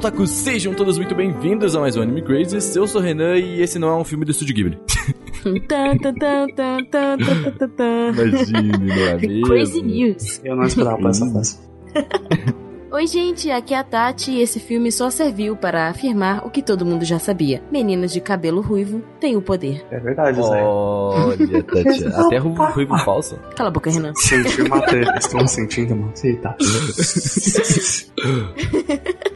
Otakus! Sejam todos muito bem-vindos a mais um Anime Crazy. Eu sou o Renan e esse não é um filme do Estúdio Ghibli. Imagine, não é mesmo? Crazy News. Eu não esperava por essa frase. Oi, gente, aqui é a Tati e esse filme só serviu para afirmar o que todo mundo já sabia. Meninas de cabelo ruivo têm o poder. É verdade, Zé. Olha, Tati, até ruivo, ruivo falso. Cala a boca, Renan. Senti uma treta. Estão sentindo uma treta?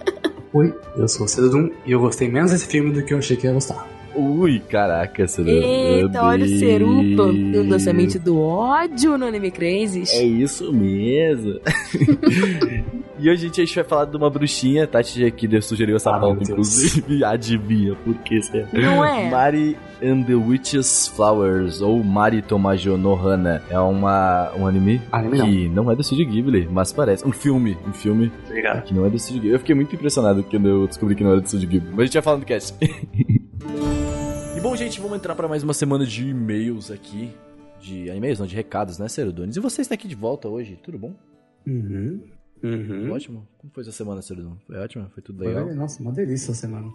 Oi, eu sou o Cedum e eu gostei menos desse filme do que eu achei que ia gostar. Ui, caraca, você Eita, olha o Ceru plantando a semente do ódio no Anime Crazy. É isso mesmo. e hoje a gente vai falar de uma bruxinha, Tati aqui sugeriu essa Ah, pauta, inclusive. Adivinha por que você Não é? Mari and the Witch's Flowers, ou Mari Tomajo no Hana. É uma, um anime Anime não. que não é do Estúdio Ghibli, mas parece. Um filme, um filme Obrigado. que não é do Estúdio Ghibli. Eu fiquei muito impressionado quando eu descobri que não era do Estúdio Ghibli. Mas a gente vai falar no cast. bom, gente, vamos entrar para mais uma semana de e-mails aqui. De e-mails, não, de recados, né, Cerudones? E você está aqui de volta hoje, tudo bom? Uhum. Uhum. Ótimo. Como foi essa semana, Cerudon? Foi ótimo? Foi tudo Foi, legal? nossa, uma delícia essa semana.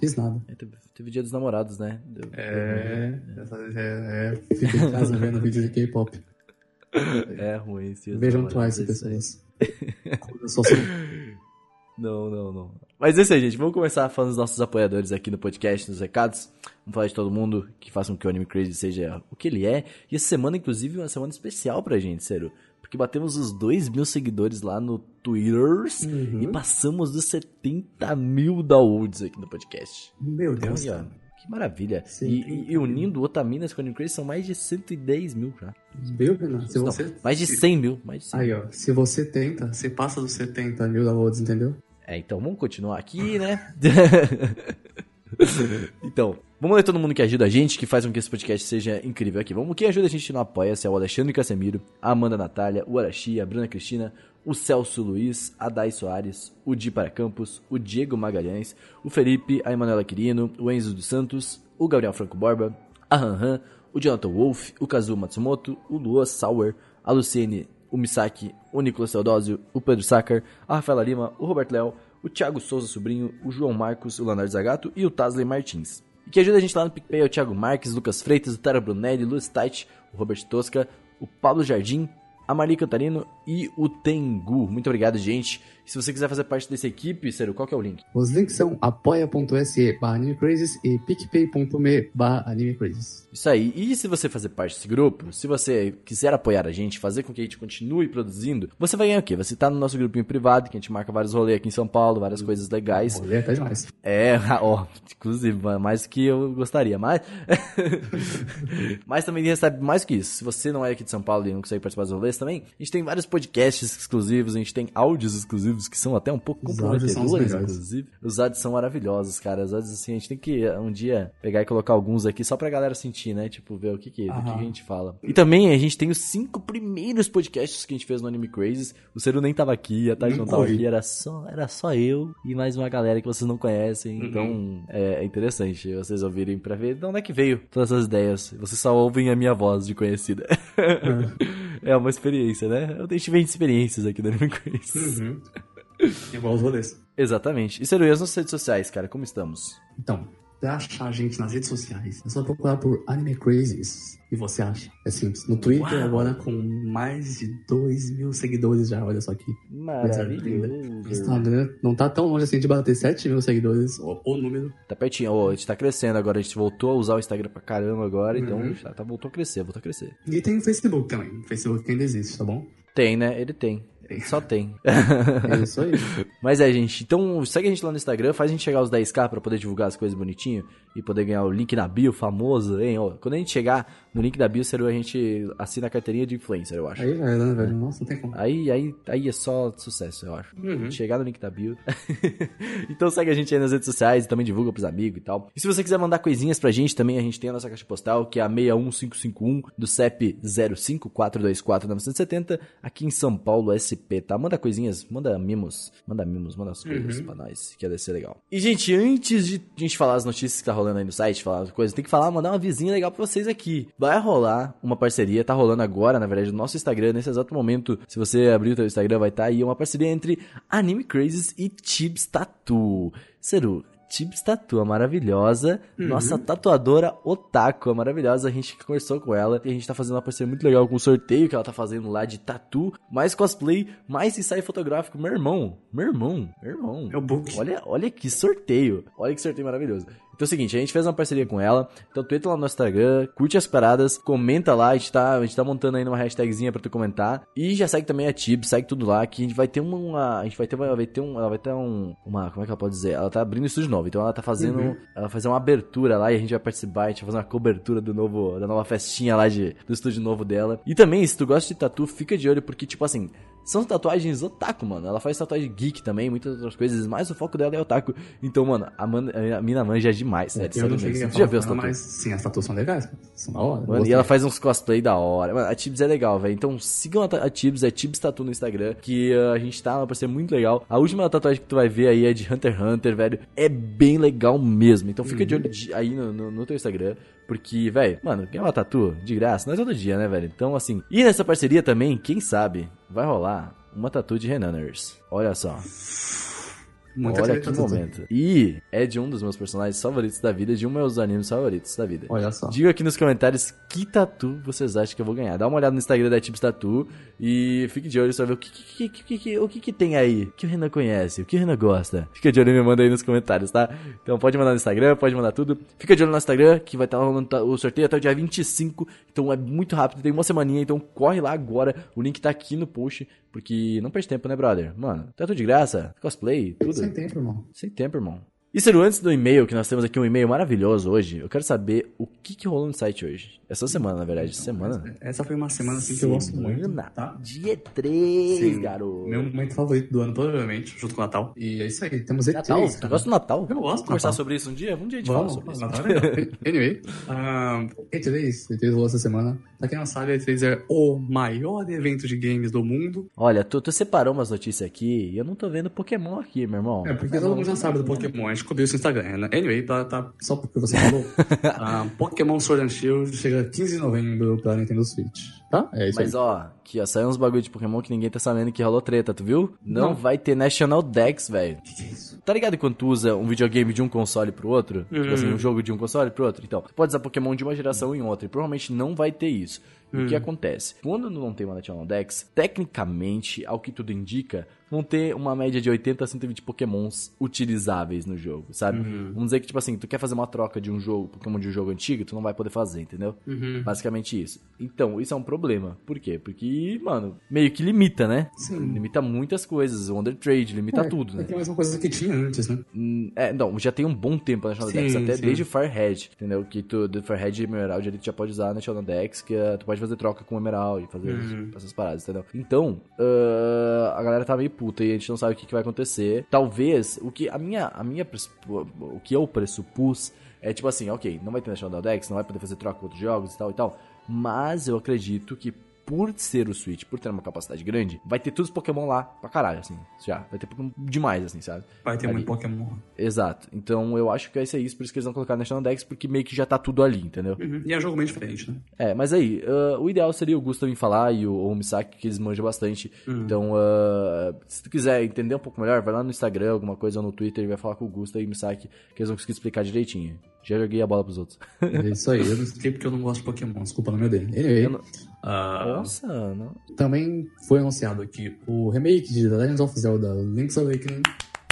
Fiz nada. É, teve, teve dia dos namorados, né? Deu- É, essa- é, é. Fiquei em casa vendo vídeo de K-pop. É ruim. Vejam Twice, é pessoas. Eu sou assim. Não, não, não. Mas é isso aí, gente. Vamos começar falando dos nossos apoiadores aqui no podcast, nos recados. Vamos falar de todo mundo que faça com que o Anime Crazy seja o que ele é. E essa semana, inclusive, é uma semana especial pra gente, sério. Porque batemos os 2 mil seguidores lá no Twitter e passamos dos 70 mil downloads aqui no podcast. Meu Deus. Que maravilha. Sim, E, e, e unindo Otaminas com o Anime Crazy são mais de 110 mil já. Viu, Renan? Se Não, você... mais de 100 mil. Mais de 100 Aí, ó. Se você tenta, você passa dos 70 mil downloads, entendeu? É, então vamos continuar aqui, né? então, vamos ler todo mundo que ajuda a gente, que faz com que esse podcast seja incrível aqui. Vamos, quem ajuda a gente no Apoia-se é o Alexandre Casemiro, a Amanda Natália, o Arashi, a Bruna Cristina, o Celso Luiz, a Dai Soares, o Di para Campos, o Diego Magalhães, o Felipe, a Emanuela Quirino, o Enzo dos Santos, o Gabriel Franco Borba, a Han Han, o Jonathan Wolf, o Kazuo Matsumoto, o Lua Sauer, a Luciene, o Misaki, o Nicolas Teodósio, o Pedro Sacker, a Rafaela Lima, o Roberto Léo, o Thiago Souza Sobrinho, o João Marcos, o Leonardo Zagato e o Tasley Martins. E que ajuda a gente lá no PicPay é o Thiago Marques, Lucas Freitas, o Tara Brunelli, Luiz Tait, o Robert Tosca, o Pablo Jardim, a Marli Cantarino e o Tengu. Muito obrigado, gente. Se você quiser fazer parte dessa equipe, sério, qual que é o link? Os links são apoia.se barra animecrazes e picpay.me barra animecrazes. Isso aí. E se você fazer parte desse grupo, se você quiser apoiar a gente, fazer com que a gente continue produzindo, você vai ganhar o quê? Você tá no nosso grupinho privado, que a gente marca vários rolês aqui em São Paulo, várias coisas legais. Olha, até demais. É, ó, inclusive, mais do que eu gostaria, mas. mas também recebe mais que isso. Se você não é aqui de São Paulo e não consegue participar dos rolês também, a gente tem vários podcasts exclusivos, a gente tem áudios exclusivos que são até um pouco comprometedores, inclusive. Os áudios são maravilhosos, cara. Os áudios, assim, a gente tem que um dia pegar e colocar alguns aqui só pra galera sentir, né? Tipo, ver o que que, que, a gente fala. E também a gente tem os cinco primeiros podcasts que a gente fez no Anime Crazes. O Ceru nem tava aqui, a Tati não tava aqui, era só, era só eu e mais uma galera que vocês não conhecem. Então é, é interessante vocês ouvirem pra ver de onde é que veio todas essas ideias. Vocês só ouvem a minha voz de conhecida. é uma experiência, né? A gente vem de experiências aqui do Anime Crazes. Uhum. Igual os rolês. Exatamente. E Ceru, e as nossas redes sociais, cara, como estamos? Então, pra achar a gente nas redes sociais, é só procurar por Anime Crazes. E você acha. É simples. No Twitter, Uau. agora com mais de 2 mil seguidores já, olha só aqui. Maravilhoso. Instagram não tá tão longe assim de bater 7 mil seguidores, o, o número. Tá pertinho, Ô, a gente tá crescendo agora, a gente voltou a usar o Instagram pra caramba agora, então Uhum. já tá, voltou a crescer, voltou a crescer. E tem o Facebook também. O Facebook ainda existe, tá bom? Tem, né? Ele tem. Só tem. É isso aí. Mas é, gente. Então segue a gente lá no Instagram, faz a gente chegar aos 10k pra poder divulgar as coisas bonitinho e poder ganhar o link na bio famoso, hein? Ó, quando a gente chegar no link da bio, a gente assina a carteirinha de influencer, eu acho. Aí, né, velho? Nossa, não tem como. Aí, aí, aí é só sucesso, eu acho. Uhum. Chegar no link da bio. então segue a gente aí nas redes sociais e também divulga pros amigos e tal. E se você quiser mandar coisinhas pra gente também, a gente tem a nossa caixa postal, que é a 61551 do CEP 05424-970, aqui em São Paulo, SP, tá? Manda coisinhas, manda mimos, manda mimos, manda as coisas pra nós, que ia ser legal. E, gente, antes de a gente falar as notícias que tá rolando aí no site, falar as coisas, tem que falar, mandar uma vizinha legal pra vocês aqui. Vai rolar uma parceria, tá rolando agora, na verdade, no nosso Instagram, nesse exato momento. Se você abrir o teu Instagram, vai estar tá aí uma parceria entre Anime Crazes e Tibs Tattoo. Seru, Tibs Tattoo, a maravilhosa, nossa tatuadora Otaku, a maravilhosa, a gente conversou com ela e a gente tá fazendo uma parceria muito legal com o sorteio que ela tá fazendo lá de tatu, mais cosplay, mais ensaio fotográfico. Meu irmão, meu irmão, meu irmão. É o book. Olha, olha que sorteio. Olha que sorteio maravilhoso. Então é o seguinte, a gente fez uma parceria com ela. Então tu entra lá no Instagram, curte as paradas, comenta lá, a gente tá, a gente tá montando aí uma hashtagzinha pra tu comentar. E já segue também a Tib, segue tudo lá, que a gente vai ter uma. A gente vai ter, uma, vai ter um. Ela vai ter um. Uma. Como é que ela pode dizer? Ela tá abrindo um estúdio novo. Então ela tá fazendo. Uhum. Ela vai fazer uma abertura lá e a gente vai participar, a gente vai fazer uma cobertura do novo. Da nova festinha lá de, do estúdio novo dela. E também, se tu gosta de tatu, fica de olho, porque, tipo assim. São tatuagens otaku, mano. Ela faz tatuagem geek também, muitas outras coisas, mas o foco dela é otaku. Então, mano, a, man, a mina manja demais, sério. É, eu não cheguei a já viu as tatuagens? mas sim, as tatuas são legais. São da hora. Mano, e ela faz uns cosplay da hora. Mano, a Tibs é legal, velho. Então sigam a, Tibs, é Tibs Tatu no Instagram, que uh, a gente tá, vai ser muito legal. A última tatuagem que tu vai ver aí é de Hunter x Hunter, velho. É bem legal mesmo. Então fica de olho de- aí no, no, no teu Instagram, porque, velho, mano, quer uma tatu de graça? Não é todo dia, né, velho? Então, assim. E nessa parceria também, quem sabe, vai rolar uma tatu de Renaners. Olha só. Muita Olha que momento. E é de um dos meus personagens favoritos da vida, de um dos meus animes favoritos da vida. Olha só. Diga aqui nos comentários que tatu vocês acham que eu vou ganhar. Dá uma olhada no Instagram da Tips Tatu e fique de olho só ver o que, que, que, que, o que, que tem aí. O que o Renan conhece, o que o Renan gosta. Fica de olho e me manda aí nos comentários, tá? Então pode mandar no Instagram, pode mandar tudo. Fica de olho no Instagram que vai estar rolando ta- o sorteio até o dia 25. Então é muito rápido, tem uma semaninha, então corre lá agora. O link tá aqui no post, porque não perde tempo, né, brother? Mano, tatu de graça, cosplay, tudo. Sem tempo, irmão. Sem tempo, irmão. E Ciro, antes do e-mail, que nós temos aqui um e-mail maravilhoso hoje, eu quero saber o que, que rolou no site hoje. Essa semana, na verdade. semana. Essa foi uma semana assim que eu gosto muito. Tá? Dia 3, Sim. garoto. Meu momento favorito do ano, provavelmente, junto com o Natal. E é isso aí, temos E3, Natal? Tu gosta do Natal? Eu gosto Vamos conversar sobre isso um dia? Um dia a gente Vamos, fala sobre isso. Natal é. Anyway, ah, E3, E3 rolou essa semana. Pra quem não sabe, E3 é o maior evento de games do mundo. Olha, tu, tu separou umas notícias aqui e eu não tô vendo Pokémon aqui, meu irmão. É, porque todo mundo já sabe do Pokémon, a gente cobriu isso no Instagram, né? Anyway, tá, tá, só porque você falou, ah, Pokémon Sword and Shield chega 15 de novembro pra Nintendo Switch, tá? É isso Mas aí. ó, aqui ó, saiu uns bagulho de Pokémon que ninguém tá sabendo que rolou treta, tu viu? Não, Não. vai ter National Dex, velho. Que, que é isso? Tá ligado quando tu usa um videogame de um console pro outro? Tipo assim, um jogo de um console pro outro? Então, tu pode usar Pokémon de uma geração em outra. E provavelmente não vai ter isso. O que acontece? Quando não tem uma National Dex, tecnicamente, ao que tudo indica, vão ter uma média de 80 a 120 Pokémons utilizáveis no jogo, sabe? Vamos dizer que, tipo assim, tu quer fazer uma troca de um jogo, Pokémon de um jogo antigo, tu não vai poder fazer, entendeu? Basicamente isso. Então, isso é um problema. Por quê? Porque, mano, meio que limita, né? Sim. Limita muitas coisas. O Wonder Trade limita tudo, né? É que é a mesma coisa que tinha antes, né? Hum, É, não, já tem um bom tempo a National Sim, Dex, até sim. desde o Firehead, entendeu? Que tu, do Firehead e Emerald, ele já pode usar a National Dex, que uh, tu pode fazer troca com o Emerald, fazer Uhum. essas paradas, entendeu? Então, uh, a galera tá meio puta e a gente não sabe o que, que vai acontecer. Talvez, o que a minha, a minha, o que eu pressupus é tipo assim, ok, não vai ter National Dex, não vai poder fazer troca com outros jogos e tal e tal, mas eu acredito que por ser o Switch, por ter uma capacidade grande, vai ter todos os Pokémon lá pra caralho, assim, já. Vai ter Pokémon demais, assim, sabe? Vai ter Ali. muito Pokémon. Exato. Então eu acho que vai ser isso, por isso que eles vão colocar National Dex, porque meio que já tá tudo ali, entendeu? Uhum. E é um jogo bem diferente, né? É, mas aí, ah, o ideal seria o Gusto vir falar e o, o Misaki, que eles manjam bastante. Então, ah, se tu quiser entender um pouco melhor, vai lá no Instagram, alguma coisa, ou no Twitter, e vai falar com o Gusto e o Misaki, que eles vão conseguir explicar direitinho. Já joguei a bola pros outros. É isso aí. Eu não expliquei porque eu não gosto de Pokémon. Desculpa, não é meu dele. Anyway, Eu não- ah, Nossa, não. também foi anunciado que o remake de The Legend of Zelda Link's Awakening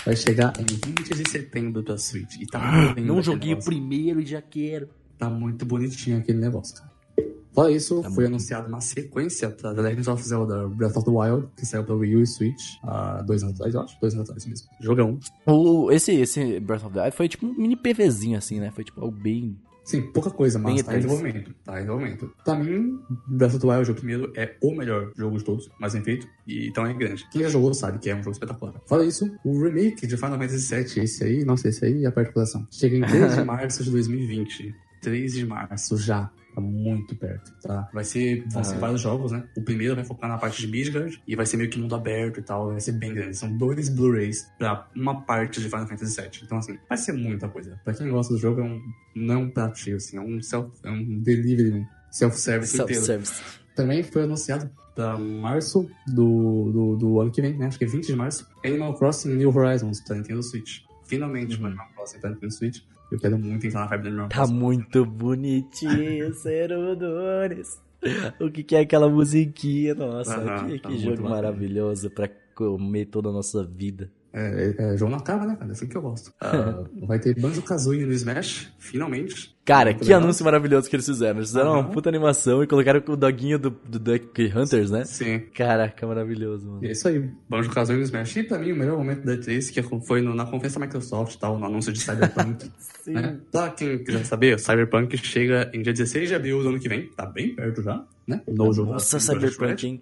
vai chegar em 20 de setembro pra Switch. E tá muito Não joguei o primeiro e já quero. Tá muito bonitinho aquele negócio, cara. Fora isso, Tá foi muito- anunciada uma sequência pra The Legend of Zelda Breath of the Wild, que saiu pra Wii U e Switch há dois anos atrás, eu acho. Dois anos atrás mesmo. Jogão. O, esse, esse Breath of the Wild foi tipo um mini PVzinho, assim, né? Foi tipo algo bem. Sim, pouca coisa, mas tá em E3. desenvolvimento. Tá em desenvolvimento. Pra mim, Breath of the Wild, o primeiro, é o melhor jogo de todos, mais bem feito, e então é grande. Quem já jogou sabe que é um jogo espetacular. Fora isso, o remake de Final Fantasy VII, esse aí, nossa, esse aí aperta o coração. Chega em 3 de março de 2020. 3 de março já. Tá muito perto, tá? Vai ser, vão ser vários jogos, né? O primeiro vai focar na parte de Midgard e vai ser meio que mundo aberto e tal, vai ser bem grande. São dois Blu-rays pra uma parte de Final Fantasy VII. Então, assim, vai ser muita coisa. Pra quem gosta do jogo, é um, não é um prato cheio, assim, é um, self, é um delivery, self-service inteiro. Self-service. Também foi anunciado pra março do, do, do ano que vem, né? Acho que é 20 de março. Animal Crossing New Horizons pra Nintendo Switch. Finalmente, Uhum. Animal Crossing pra Nintendo Switch. Eu quero muito entrar na vibe do Animal Tá muito bonitinho, Serudores. O que, que é aquela musiquinha? Nossa, que, tá que jogo maravilhoso pra comer toda a nossa vida. É, é, é jogo na cara, né, cara? É assim que eu gosto. Ah, vai ter Banjo-Kazooie no Smash, finalmente. Cara, que legal. anúncio maravilhoso que eles fizeram. Eles fizeram uma Aham. puta animação e colocaram o doguinho do, do Duck Hunters, né? Sim. Caraca, maravilhoso, mano. E é isso aí, Banjo-Kazooie no Smash. E pra mim, o melhor momento da E3, que foi no- na conferência da Microsoft e tal, no anúncio de Cyberpunk. Sim. né? Pra quem quiser saber, Cyberpunk chega em dia 16 de abril do ano que vem. Tá bem perto já, né? No jogo Nossa, da Project Cyberpunk, hein?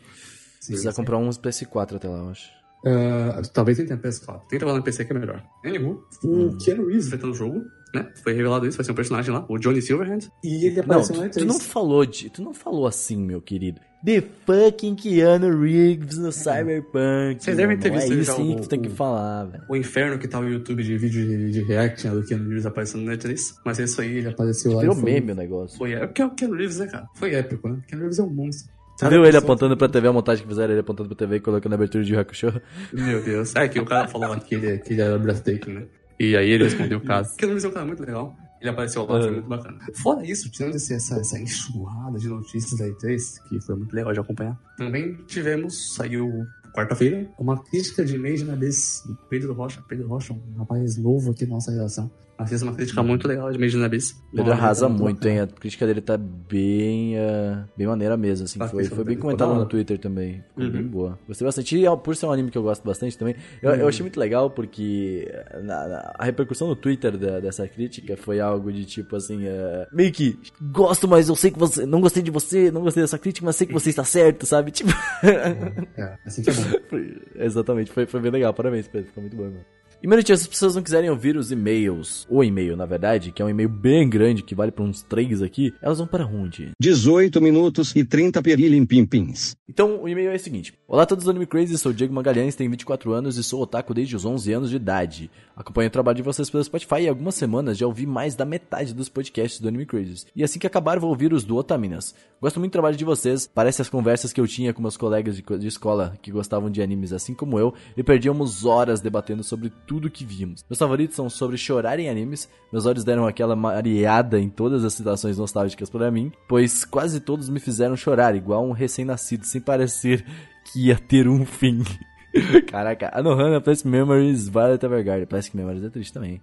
Precisa comprar uns PS4 até lá, eu acho. Ah, talvez nem tenha PS4. Tenta lá no PC que é melhor. Anywho, o Hum. Keanu Reeves vai estar no jogo, né? Foi revelado isso, vai ser um personagem lá, o Johnny Silverhand. E ele Não, apareceu tu, na tu E3. não falou de, tu não falou assim, meu querido. The fucking Keanu Reeves no Cyberpunk. Vocês devem ter visto É já isso o- que tu tem que o- falar, velho. O inferno que tá no YouTube de vídeo de, de react né, do Keanu Reeves aparecendo na E3. Mas é isso aí, ele apareceu lá. Virou foi, meme o negócio. Foi épico. Porque é o Keanu Reeves, né, cara? Foi épico, né? Keanu Reeves é um monstro. Tu viu ele apontando pra TV, a montagem que fizeram ele apontando pra TV e colocando a abertura de Hakusho? Meu Deus. É que o cara falou que ele, que ele era breathtaking, né? E aí ele respondeu o caso. Keanu Reeves é um cara muito legal. Ele apareceu lá, foi É. muito bacana. Fora isso, tirando esse- essa, essa enxurrada de notícias da E3, que foi muito legal de acompanhar, também tivemos, saiu quarta-feira, uma crítica de Abyss do Pedro Rocha. Pedro Rocha, um rapaz novo aqui na nossa geração. Mas fez uma crítica muito legal de Made in Abyss. Pedro arrasa muito, hein? A crítica dele tá bem, ah, bem maneira mesmo, assim. Ah, Foi, foi bem comentada ficou da no. Twitter também. Ficou Uhum. bem boa. Gostei bastante. E por ser um anime que eu gosto bastante também, eu, eu achei muito legal porque na- na- a repercussão no Twitter da- dessa crítica foi algo de tipo assim, ah, meio que gosto, mas eu sei que você. Não gostei de você, não gostei dessa crítica, mas sei que você está certo, sabe? Tipo. É, assim que é bom. Exatamente, foi, foi bem legal. Parabéns, Pedro. Ficou muito bom, mano. E, mano, se as pessoas não quiserem ouvir os e-mails, o e-mail, na verdade, que é um e-mail bem grande, que vale pra uns três aqui, elas vão para onde? 18 minutos e 30 pirilimpimpins. Então, o e-mail é o seguinte. Olá a todos do Anime Crazy, sou o Diego Magalhães, tenho 24 anos e sou otaku desde os 11 anos de idade. Acompanho o trabalho de vocês pelo Spotify e há algumas semanas já ouvi mais da metade dos podcasts do Anime Crazy. E assim que acabar, vou ouvir os do Otaminas. Gosto muito do trabalho de vocês, parece as conversas que eu tinha com meus colegas de, de escola que gostavam de animes assim como eu, e perdíamos horas debatendo sobre tudo que vimos. Meus favoritos são sobre chorar em animes, meus olhos deram aquela mareada em todas as situações nostálgicas para mim, pois quase todos me fizeram chorar, igual um recém-nascido, sem parecer que ia ter um fim. Caraca, Anohana, Plastic Memories, Violet Evergarden. Plastic Memories é triste também.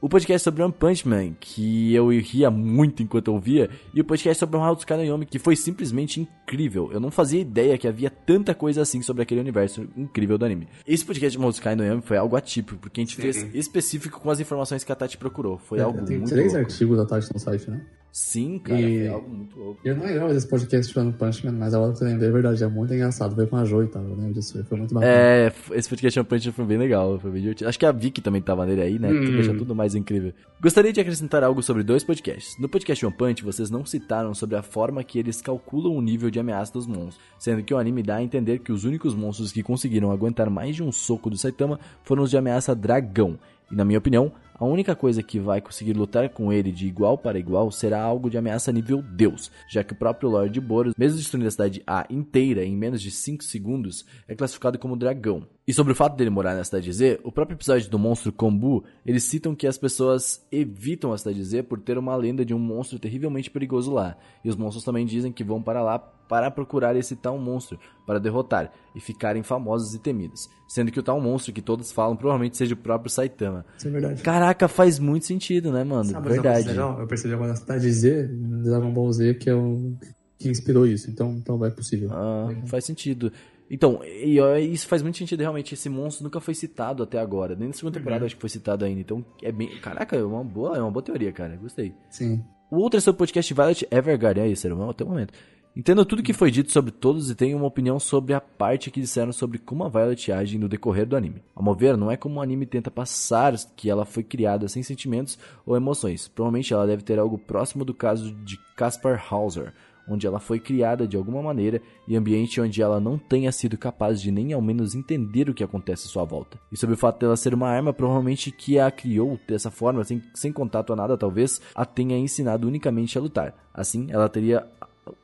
O podcast sobre One Punch Man, que eu ria muito enquanto ouvia, e o podcast sobre House Kanayomi, que foi simplesmente incrível. Eu não fazia ideia que havia tanta coisa assim sobre aquele universo incrível do anime. Esse podcast de House Kanayomi foi algo atípico, porque a gente Sim. fez específico com as informações que a Tati procurou. Foi algo Tem muito três louco. artigos da Tati no site, né? Sim, cara, E- foi algo muito louco. Eu não lembrava desse podcast de One Punch Man, mas agora que eu lembrei, é verdade, é muito engraçado. Foi com a Jo e tal, eu lembro disso, foi muito bacana. É, esse podcast One Punch Man foi bem legal, foi bem divertido. Acho que a Vicky também tava nele aí, né? Que Hum. deixa tudo mais incrível. Gostaria de acrescentar algo sobre dois podcasts. No podcast One Punch, vocês não citaram sobre a forma que eles calculam o nível de ameaça dos monstros, sendo que o anime dá a entender que os únicos monstros que conseguiram aguentar mais de um soco do Saitama foram os de ameaça dragão. E na minha opinião, a única coisa que vai conseguir lutar com ele de igual para igual será algo de ameaça nível Deus, já que o próprio Lord Boros, mesmo destruindo a cidade A inteira em menos de 5 segundos, é classificado como dragão. E sobre o fato dele morar na cidade Z, o próprio episódio do monstro Kombu, eles citam que as pessoas evitam a cidade Z por ter uma lenda de um monstro terrivelmente perigoso lá. E os monstros também dizem que vão para lá para procurar esse tal monstro, para derrotar e ficarem famosos e temidos. Sendo que o tal monstro que todos falam provavelmente seja o próprio Saitama. Isso é verdade. Caraca, faz muito sentido, né, mano? Sabe Verdade. legal? Eu percebi agora na cidade Z, Dragon Ball Z, que é o que inspirou isso. Então, então é possível. Ah, faz sentido. Então, e, isso faz muito sentido, realmente. Esse monstro nunca foi citado até agora. Nem na segunda temporada acho que foi citado ainda. Então, é bem. Caraca, é uma boa, é uma boa teoria, cara. Gostei. Sim. O outro é sobre o podcast Violet Evergarden. É isso, era até o momento. Entendo tudo que foi dito sobre todos e tenho uma opinião sobre a parte que disseram sobre como a Violet age no decorrer do anime. Ao meu ver, não é como o anime tenta passar que ela foi criada sem sentimentos ou emoções. Provavelmente ela deve ter algo próximo do caso de Caspar Hauser, onde ela foi criada de alguma maneira e ambiente onde ela não tenha sido capaz de nem ao menos entender o que acontece à sua volta. E sobre o fato dela ser uma arma, provavelmente que a criou dessa forma, sem, sem contato a nada, talvez a tenha ensinado unicamente a lutar. Assim, ela teria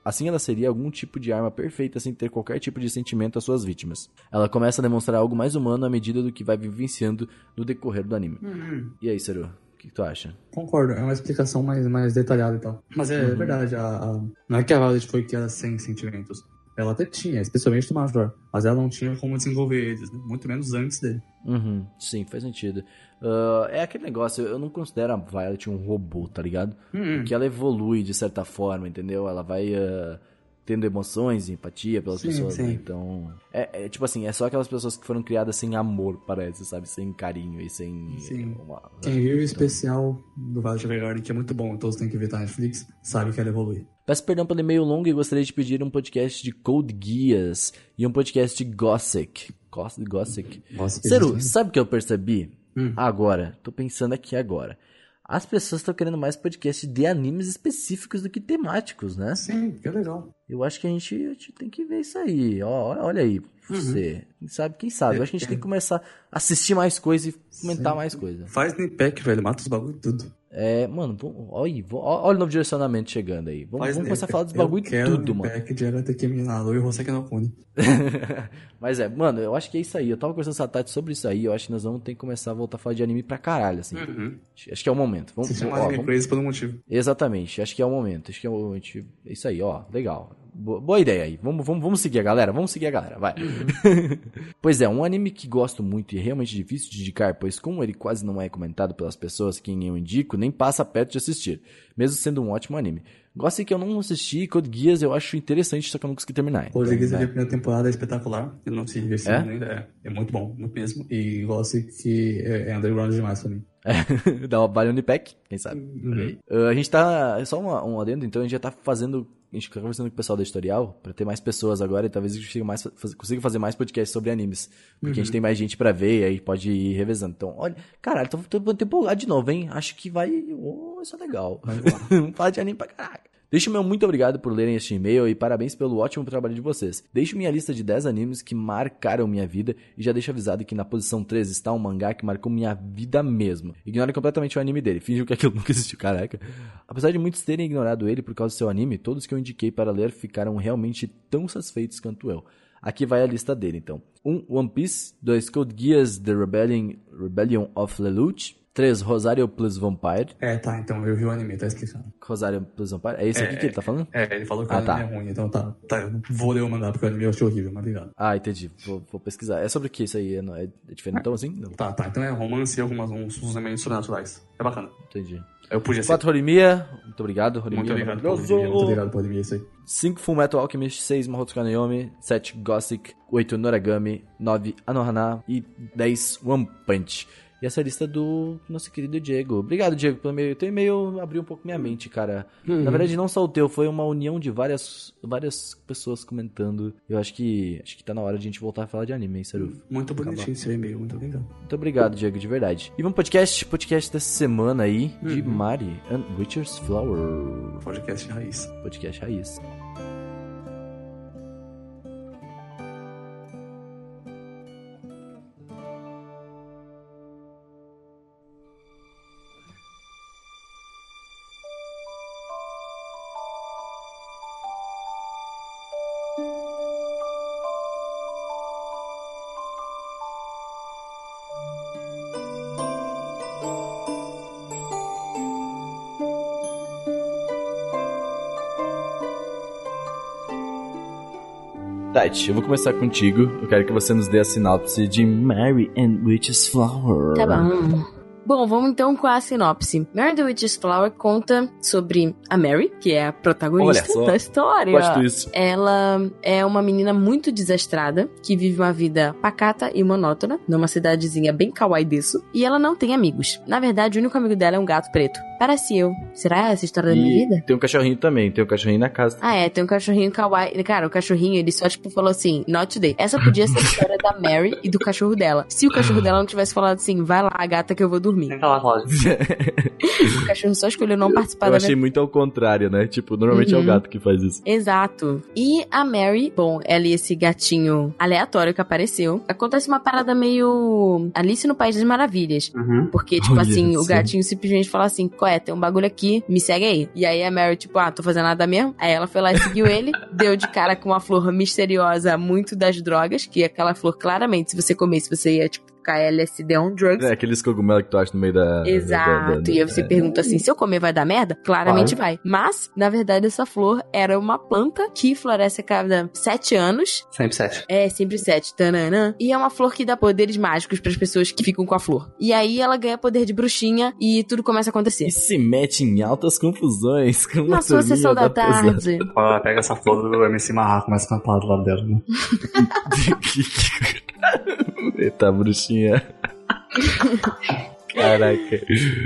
Assim ela seria algum tipo de arma perfeita sem ter qualquer tipo de sentimento às suas vítimas. Ela começa a demonstrar algo mais humano à medida do que vai vivenciando no decorrer do anime. E aí, Seru? O que, que tu acha? Concordo, é uma explicação mais, mais detalhada e tal. Mas é Uhum. verdade, a, a- não é que a Violet foi criada sem sentimentos. Ela até tinha, especialmente do Major. Mas ela não tinha como desenvolver eles, né? muito menos antes dele. Uhum, sim, faz sentido. Ah, é aquele negócio, eu não considero a Violet um robô, tá ligado? Porque ela evolui de certa forma, entendeu? Ela vai ah, tendo emoções e empatia pelas Sim, pessoas, né? sim. Então. É, é tipo assim, é só aquelas pessoas que foram criadas sem amor, parece, sabe? Sem carinho e sem. Sim. uma- Quem viu o especial do Violet Evergarden, que é muito bom, todos têm que ver tá na Netflix, sabe que ela evolui. Peço perdão pelo e-mail longo e gostaria de pedir um podcast de Code Geass e um podcast de Gossick. Gos- Gossick. Seru, existe, sabe o que eu percebi? Hum. Agora, tô pensando aqui agora. As pessoas estão querendo mais podcasts de animes específicos do que temáticos, né? Sim, que legal. Eu acho que a gente, a gente tem que ver isso aí. Ó, olha aí, você. Quem sabe, quem sabe? Eu acho que a gente tem que começar a assistir mais coisa e comentar Sim. mais coisa. Faz Nipec, velho, mata os bagulho tudo. É, mano, vamos- olha, olha o novo direcionamento chegando aí. Vamos, vamos começar a falar dos Eu bagulho quero tudo, mano. Nipec de Arata Minado e Hoseki no Kuni. Mas é, mano, eu acho que é isso aí. Eu tava conversando com a Tati sobre isso aí. Eu acho que nós vamos ter que começar a voltar a falar de anime pra caralho, assim. Acho que é o momento. Vamos, Se chama ó, Anime vamos- por um motivo. Exatamente, acho que é o momento. Acho que é o momento. É isso aí, ó. Legal. Boa, ideia aí. Vamos, vamos, vamos seguir a galera. Vamos seguir a galera, vai. pois é, um anime que gosto muito e é realmente difícil de indicar, pois como ele quase não é comentado pelas pessoas quem eu indico, nem passa perto de assistir, mesmo sendo um ótimo anime. Gosto que eu não assisti, Code Geass eu acho interessante, só que eu não consegui terminar. Ziggy Então, a primeira temporada é espetacular. Eu não assisti esse É? ainda. É, é muito bom, muito mesmo. E gosto que é, é underground demais pra mim. É, dá uma vale Unipack, quem sabe. Uhum. Uh, a gente tá. Só um, um adendo, então a gente já tá fazendo. A gente tá conversando com o pessoal da editorial pra ter mais pessoas agora e talvez a gente consiga, mais, consiga fazer mais podcasts sobre animes. Porque a Uhum. gente tem mais gente pra ver e aí pode ir revezando. Então, olha, caralho, tô, tô, tô empolgado de novo, hein? Acho que vai. Oh, isso é legal. Vamos falar de anime pra caraca. Deixo meu muito obrigado por lerem este e-mail e parabéns pelo ótimo trabalho de vocês. Deixo minha lista de 10 animes que marcaram minha vida e já deixo avisado que na posição 13 está um mangá que marcou minha vida mesmo. Ignore completamente o anime dele, finge que aquilo nunca existiu, caraca. Apesar de muitos terem ignorado ele por causa do seu anime, todos que eu indiquei para ler ficaram realmente tão satisfeitos quanto eu. Aqui vai a lista dele, então. 1. Um, One Piece. 2. Code Geass The Rebellion, Rebellion of Lelouch. 3. Rosario plus Vampire. É, tá, então eu vi o anime, tá esquecendo. Rosario plus Vampire? É esse aqui que ele tá falando? É, ele falou que Ah, o anime tá. é ruim, então tá. Tá, eu vou ler o mandar porque o anime eu achei horrível, mas obrigado. Ah, entendi. Vou, vou pesquisar. É sobre o que isso aí? É, é diferentão assim? Não, Tá, tá, então é romance e algumas uns, elementos sobrenaturais. É bacana. entendi. Eu podia ser. 4 Horimiya. Muito obrigado, Horimiya. Muito obrigado por anime, muito obrigado por anime, é isso aí. 5 Full Metal Alchemist, 6 Mahotsuka no Yomi, 7 Gothic, 8 Noragami, 9 Anohana e 10 One Punch. E essa lista do nosso querido Diego. Obrigado, Diego, pelo e-mail. Teu e-mail abriu um pouco minha mente, cara. Na verdade, não só o teu, foi uma união de várias, várias pessoas comentando. Eu acho que acho que tá na hora de a gente voltar a falar de anime, hein, Saru? Muito bonitinho seu e-mail, muito obrigado. Muito obrigado, Diego, de verdade. E vamos podcast, podcast dessa semana aí, de Mari and Witcher's Flower. Podcast raiz. Podcast raiz. Tati, eu vou começar contigo. Eu quero que você nos dê a sinopse de Mary and Witch's Flower. Tá bom. Bom, vamos então com a sinopse. Mary the Witch's Flower conta sobre a Mary, que é a protagonista da história. Gosto disso. Ela é uma menina muito desastrada, que vive uma vida pacata e monótona, numa cidadezinha bem kawaii disso, e ela não tem amigos. Na verdade, o único amigo dela é um gato preto. Parece eu. Será essa a história da minha E vida? tem um cachorrinho também, tem um cachorrinho na casa. Ah, é, tem um cachorrinho kawaii. Cara, o cachorrinho, ele só, tipo, falou assim, not today. Essa podia ser a história da Mary e do cachorro dela. Se o cachorro dela não tivesse falado assim, vai lá, gata, que eu vou dormir. Senta lá. O cachorro só escolheu não participar Eu da achei muito ao contrário, né? Tipo, normalmente é o Uhum. gato que faz isso. Exato. E a Mary, bom, ela e esse gatinho aleatório que apareceu. Acontece uma parada meio Alice no País das Maravilhas. Uhum. Porque, tipo Olha assim, o gatinho simplesmente fala assim: Qual é? Tem um bagulho aqui, me segue aí. E aí a Mary, tipo, ah, tô fazendo nada mesmo. Aí ela foi lá e seguiu ele, deu de cara com uma flor misteriosa, muito das drogas, que aquela flor, claramente, se você comesse, você ia, tipo, ficar LSD on drugs. É, aqueles cogumelos que tu acha no meio da. Exato. da- da- e aí você é. pergunta assim: se eu comer vai dar merda? Claramente vai. Mas, na verdade, essa flor era uma planta que floresce a cada sete anos. Sempre sete. É, sempre sete. Tananã. E é uma flor que dá poderes mágicos pras pessoas que ficam com a flor. E aí ela ganha poder de bruxinha e tudo começa a acontecer. E se mete em altas confusões com Na sua sessão da pesada. tarde. Ela pega essa flor do MC Marra, começa a cantar do lado dela. Né? Eita, bruxinha. Caraca.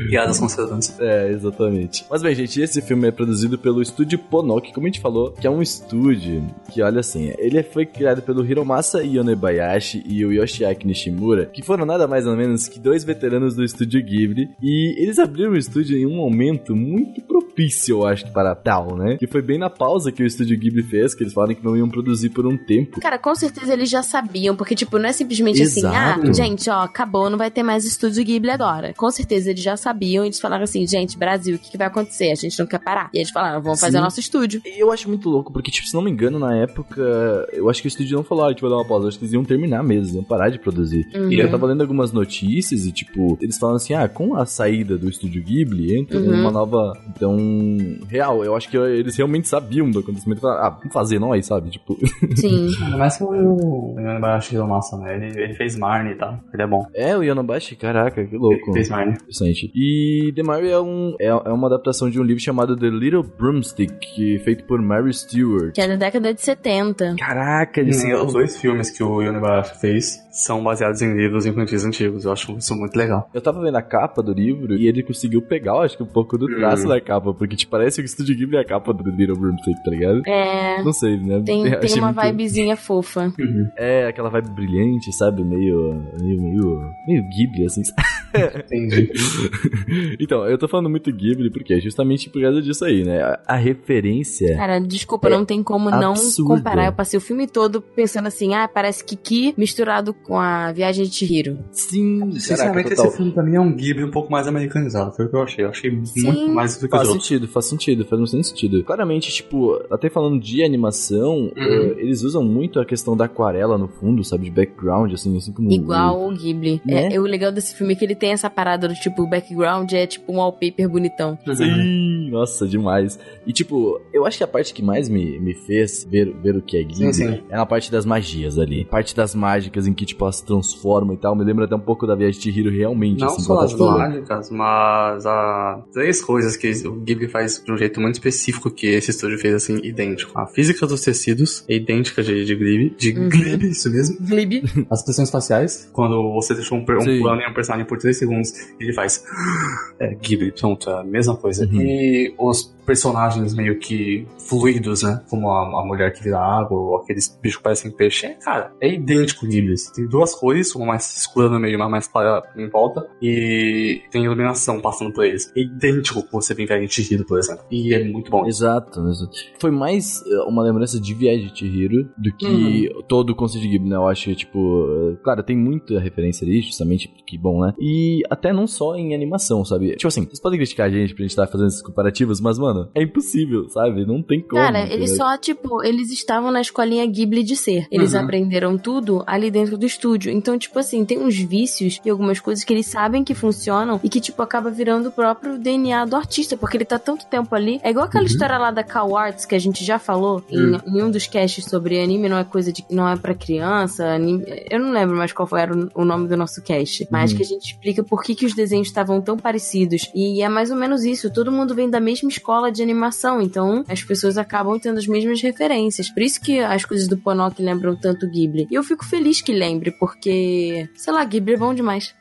Piadas conservantes. É, exatamente. Mas bem, gente, esse filme é produzido pelo estúdio Ponok, como a gente falou, que é um estúdio que, olha assim, ele foi criado pelo Hiromasa Yonebayashi e o Yoshiaki Nishimura, que foram nada mais ou menos que dois veteranos do estúdio Ghibli, e eles abriram o estúdio em um momento muito propício, eu acho, que para tal, né? Que foi bem na pausa que o estúdio Ghibli fez, que eles falaram que não iam produzir por um tempo. Cara, com certeza eles já sabiam, porque, tipo, não é simplesmente Exato. assim, ah, gente, ó, acabou, não vai ter mais estúdio Ghibli agora. Com certeza eles já sabiam, eles falaram assim, gente, Brasil, o que, que vai acontecer? A gente não quer parar. E eles falaram, vamos fazer Sim. nosso estúdio. Eu acho muito louco, porque, tipo, se não me engano, na época, eu acho que o estúdio não falou, ah, a gente vai dar uma pausa, eu acho que eles iam terminar mesmo, iam parar de produzir. Uhum. E eu tava lendo algumas notícias e, tipo, eles falam assim, ah, com a saída do estúdio Ghibli, entra Uhum. uma nova. Então, real, eu acho que eles realmente sabiam do acontecimento e ah, vamos fazer nós, sabe? Tipo, Sim. Mas que o Yanabashi Hiromasa, né? Ele, ele fez Marnie, tá? Ele é bom. é o Yonabashi, caraca, que louco. Ele fez Marnie. Interessante. E The Mary é, um, é, é uma adaptação de um livro chamado The Little Broomstick, que, feito por Mary Stewart. Que é da década de 70. Caraca, eles E os dois filmes que o Yanabashi fez são baseados em livros infantis antigos. Eu acho isso muito legal. Eu tava vendo a capa do livro e ele conseguiu pegar, eu acho que um pouco do traço Hum. da capa, porque te parece que o Studio Ghibli é a capa do Little Broomstick, tá ligado? É. Não sei, né? Tem, tem achei uma muito- vibezinha fofa. É, aquela vibe brilhante, sabe? Meio. meio. meio. meio Ghibli, assim. Entendi. então, eu tô falando muito Ghibli porque é justamente por causa disso aí, né? A, a referência. Cara, desculpa, É não tem como não absurda. comparar. Eu passei o filme todo pensando assim, ah, parece Kiki misturado com a Viagem de Chihiro. Sim, Sinceramente, caraca, total. esse filme pra mim é um Ghibli um pouco mais americanizado. Foi o que eu achei. Eu achei Sim. muito mais do que os outros. Sentido, faz sentido, faz bastante sentido. Claramente, tipo, até falando de animação, eh, eles usam muito a questão da aquarela no fundo, sabe? De background, assim, assim como. Igual o Ghibli. Né? É, é o legal desse filme é que ele tem essa parada do tipo, o background é tipo um wallpaper bonitão. Sim, nossa, demais. E tipo, eu acho que a parte que mais me, me fez ver, ver o que é Ghibli Sim, sim. é a parte das magias ali. A parte das mágicas em que, tipo, elas se transformam e tal. Me lembra até um pouco da Viagem de Hiro realmente, Não assim, só as mágicas, mas as três coisas que o Ghibli faz de um jeito muito específico que esse estúdio fez, assim, idêntico. A física dos tecidos é idêntica de, de Ghibli. De Uhum. Ghibli, isso mesmo. Ghibli. As expressões faciais, quando você deixa um, um Sim. plano em um personagem por 3 segundos, ele faz. É, Ghibli, pronto, é a mesma coisa. Uhum. E os personagens meio que fluidos, né? Como a, a mulher que vira água, ou aqueles bichos que parecem peixe. É, cara, é idêntico Ghibli. Tem duas cores, uma mais escura no meio e uma mais clara em volta. E tem iluminação passando por eles. É idêntico que você vê em Chihiro, por exemplo. E é muito bom. Exato, exato. Foi mais eh, uma lembrança de Viagem de Chihiro do que todo o conceito de Ghibli, né? Eu acho tipo, eh, claro, tem muita referência ali, justamente, que bom, né? E até não só em animação, sabe? Tipo assim, vocês podem criticar a gente pra gente estar fazendo esses comparativos, mas, mano, mano, é impossível, sabe? Não tem como. Cara, entendeu? eles só, tipo, eles estavam na escolinha Ghibli de ser. Eles Uhum. aprenderam tudo ali dentro do estúdio. Então, tipo assim, tem uns vícios e algumas coisas que eles sabem que funcionam e que, tipo, acaba virando o próprio DNA do artista, porque ele tá tanto tempo ali. É igual aquela Uhum. história lá da Cow Arts que a gente já falou em, Hum. em um dos casts sobre anime não é coisa de. não é pra criança. anime- eu não lembro mais qual foi era o, o nome do nosso cast. Mas Uhum. que a gente explica por que, que os desenhos estavam tão parecidos. E é mais ou menos isso. Todo mundo vem da mesma escola de animação. Então as pessoas acabam tendo as mesmas referências. Por isso que as coisas do Ponok lembram tanto Ghibli. E eu fico feliz que lembre, porque, sei lá, Ghibli é bom demais.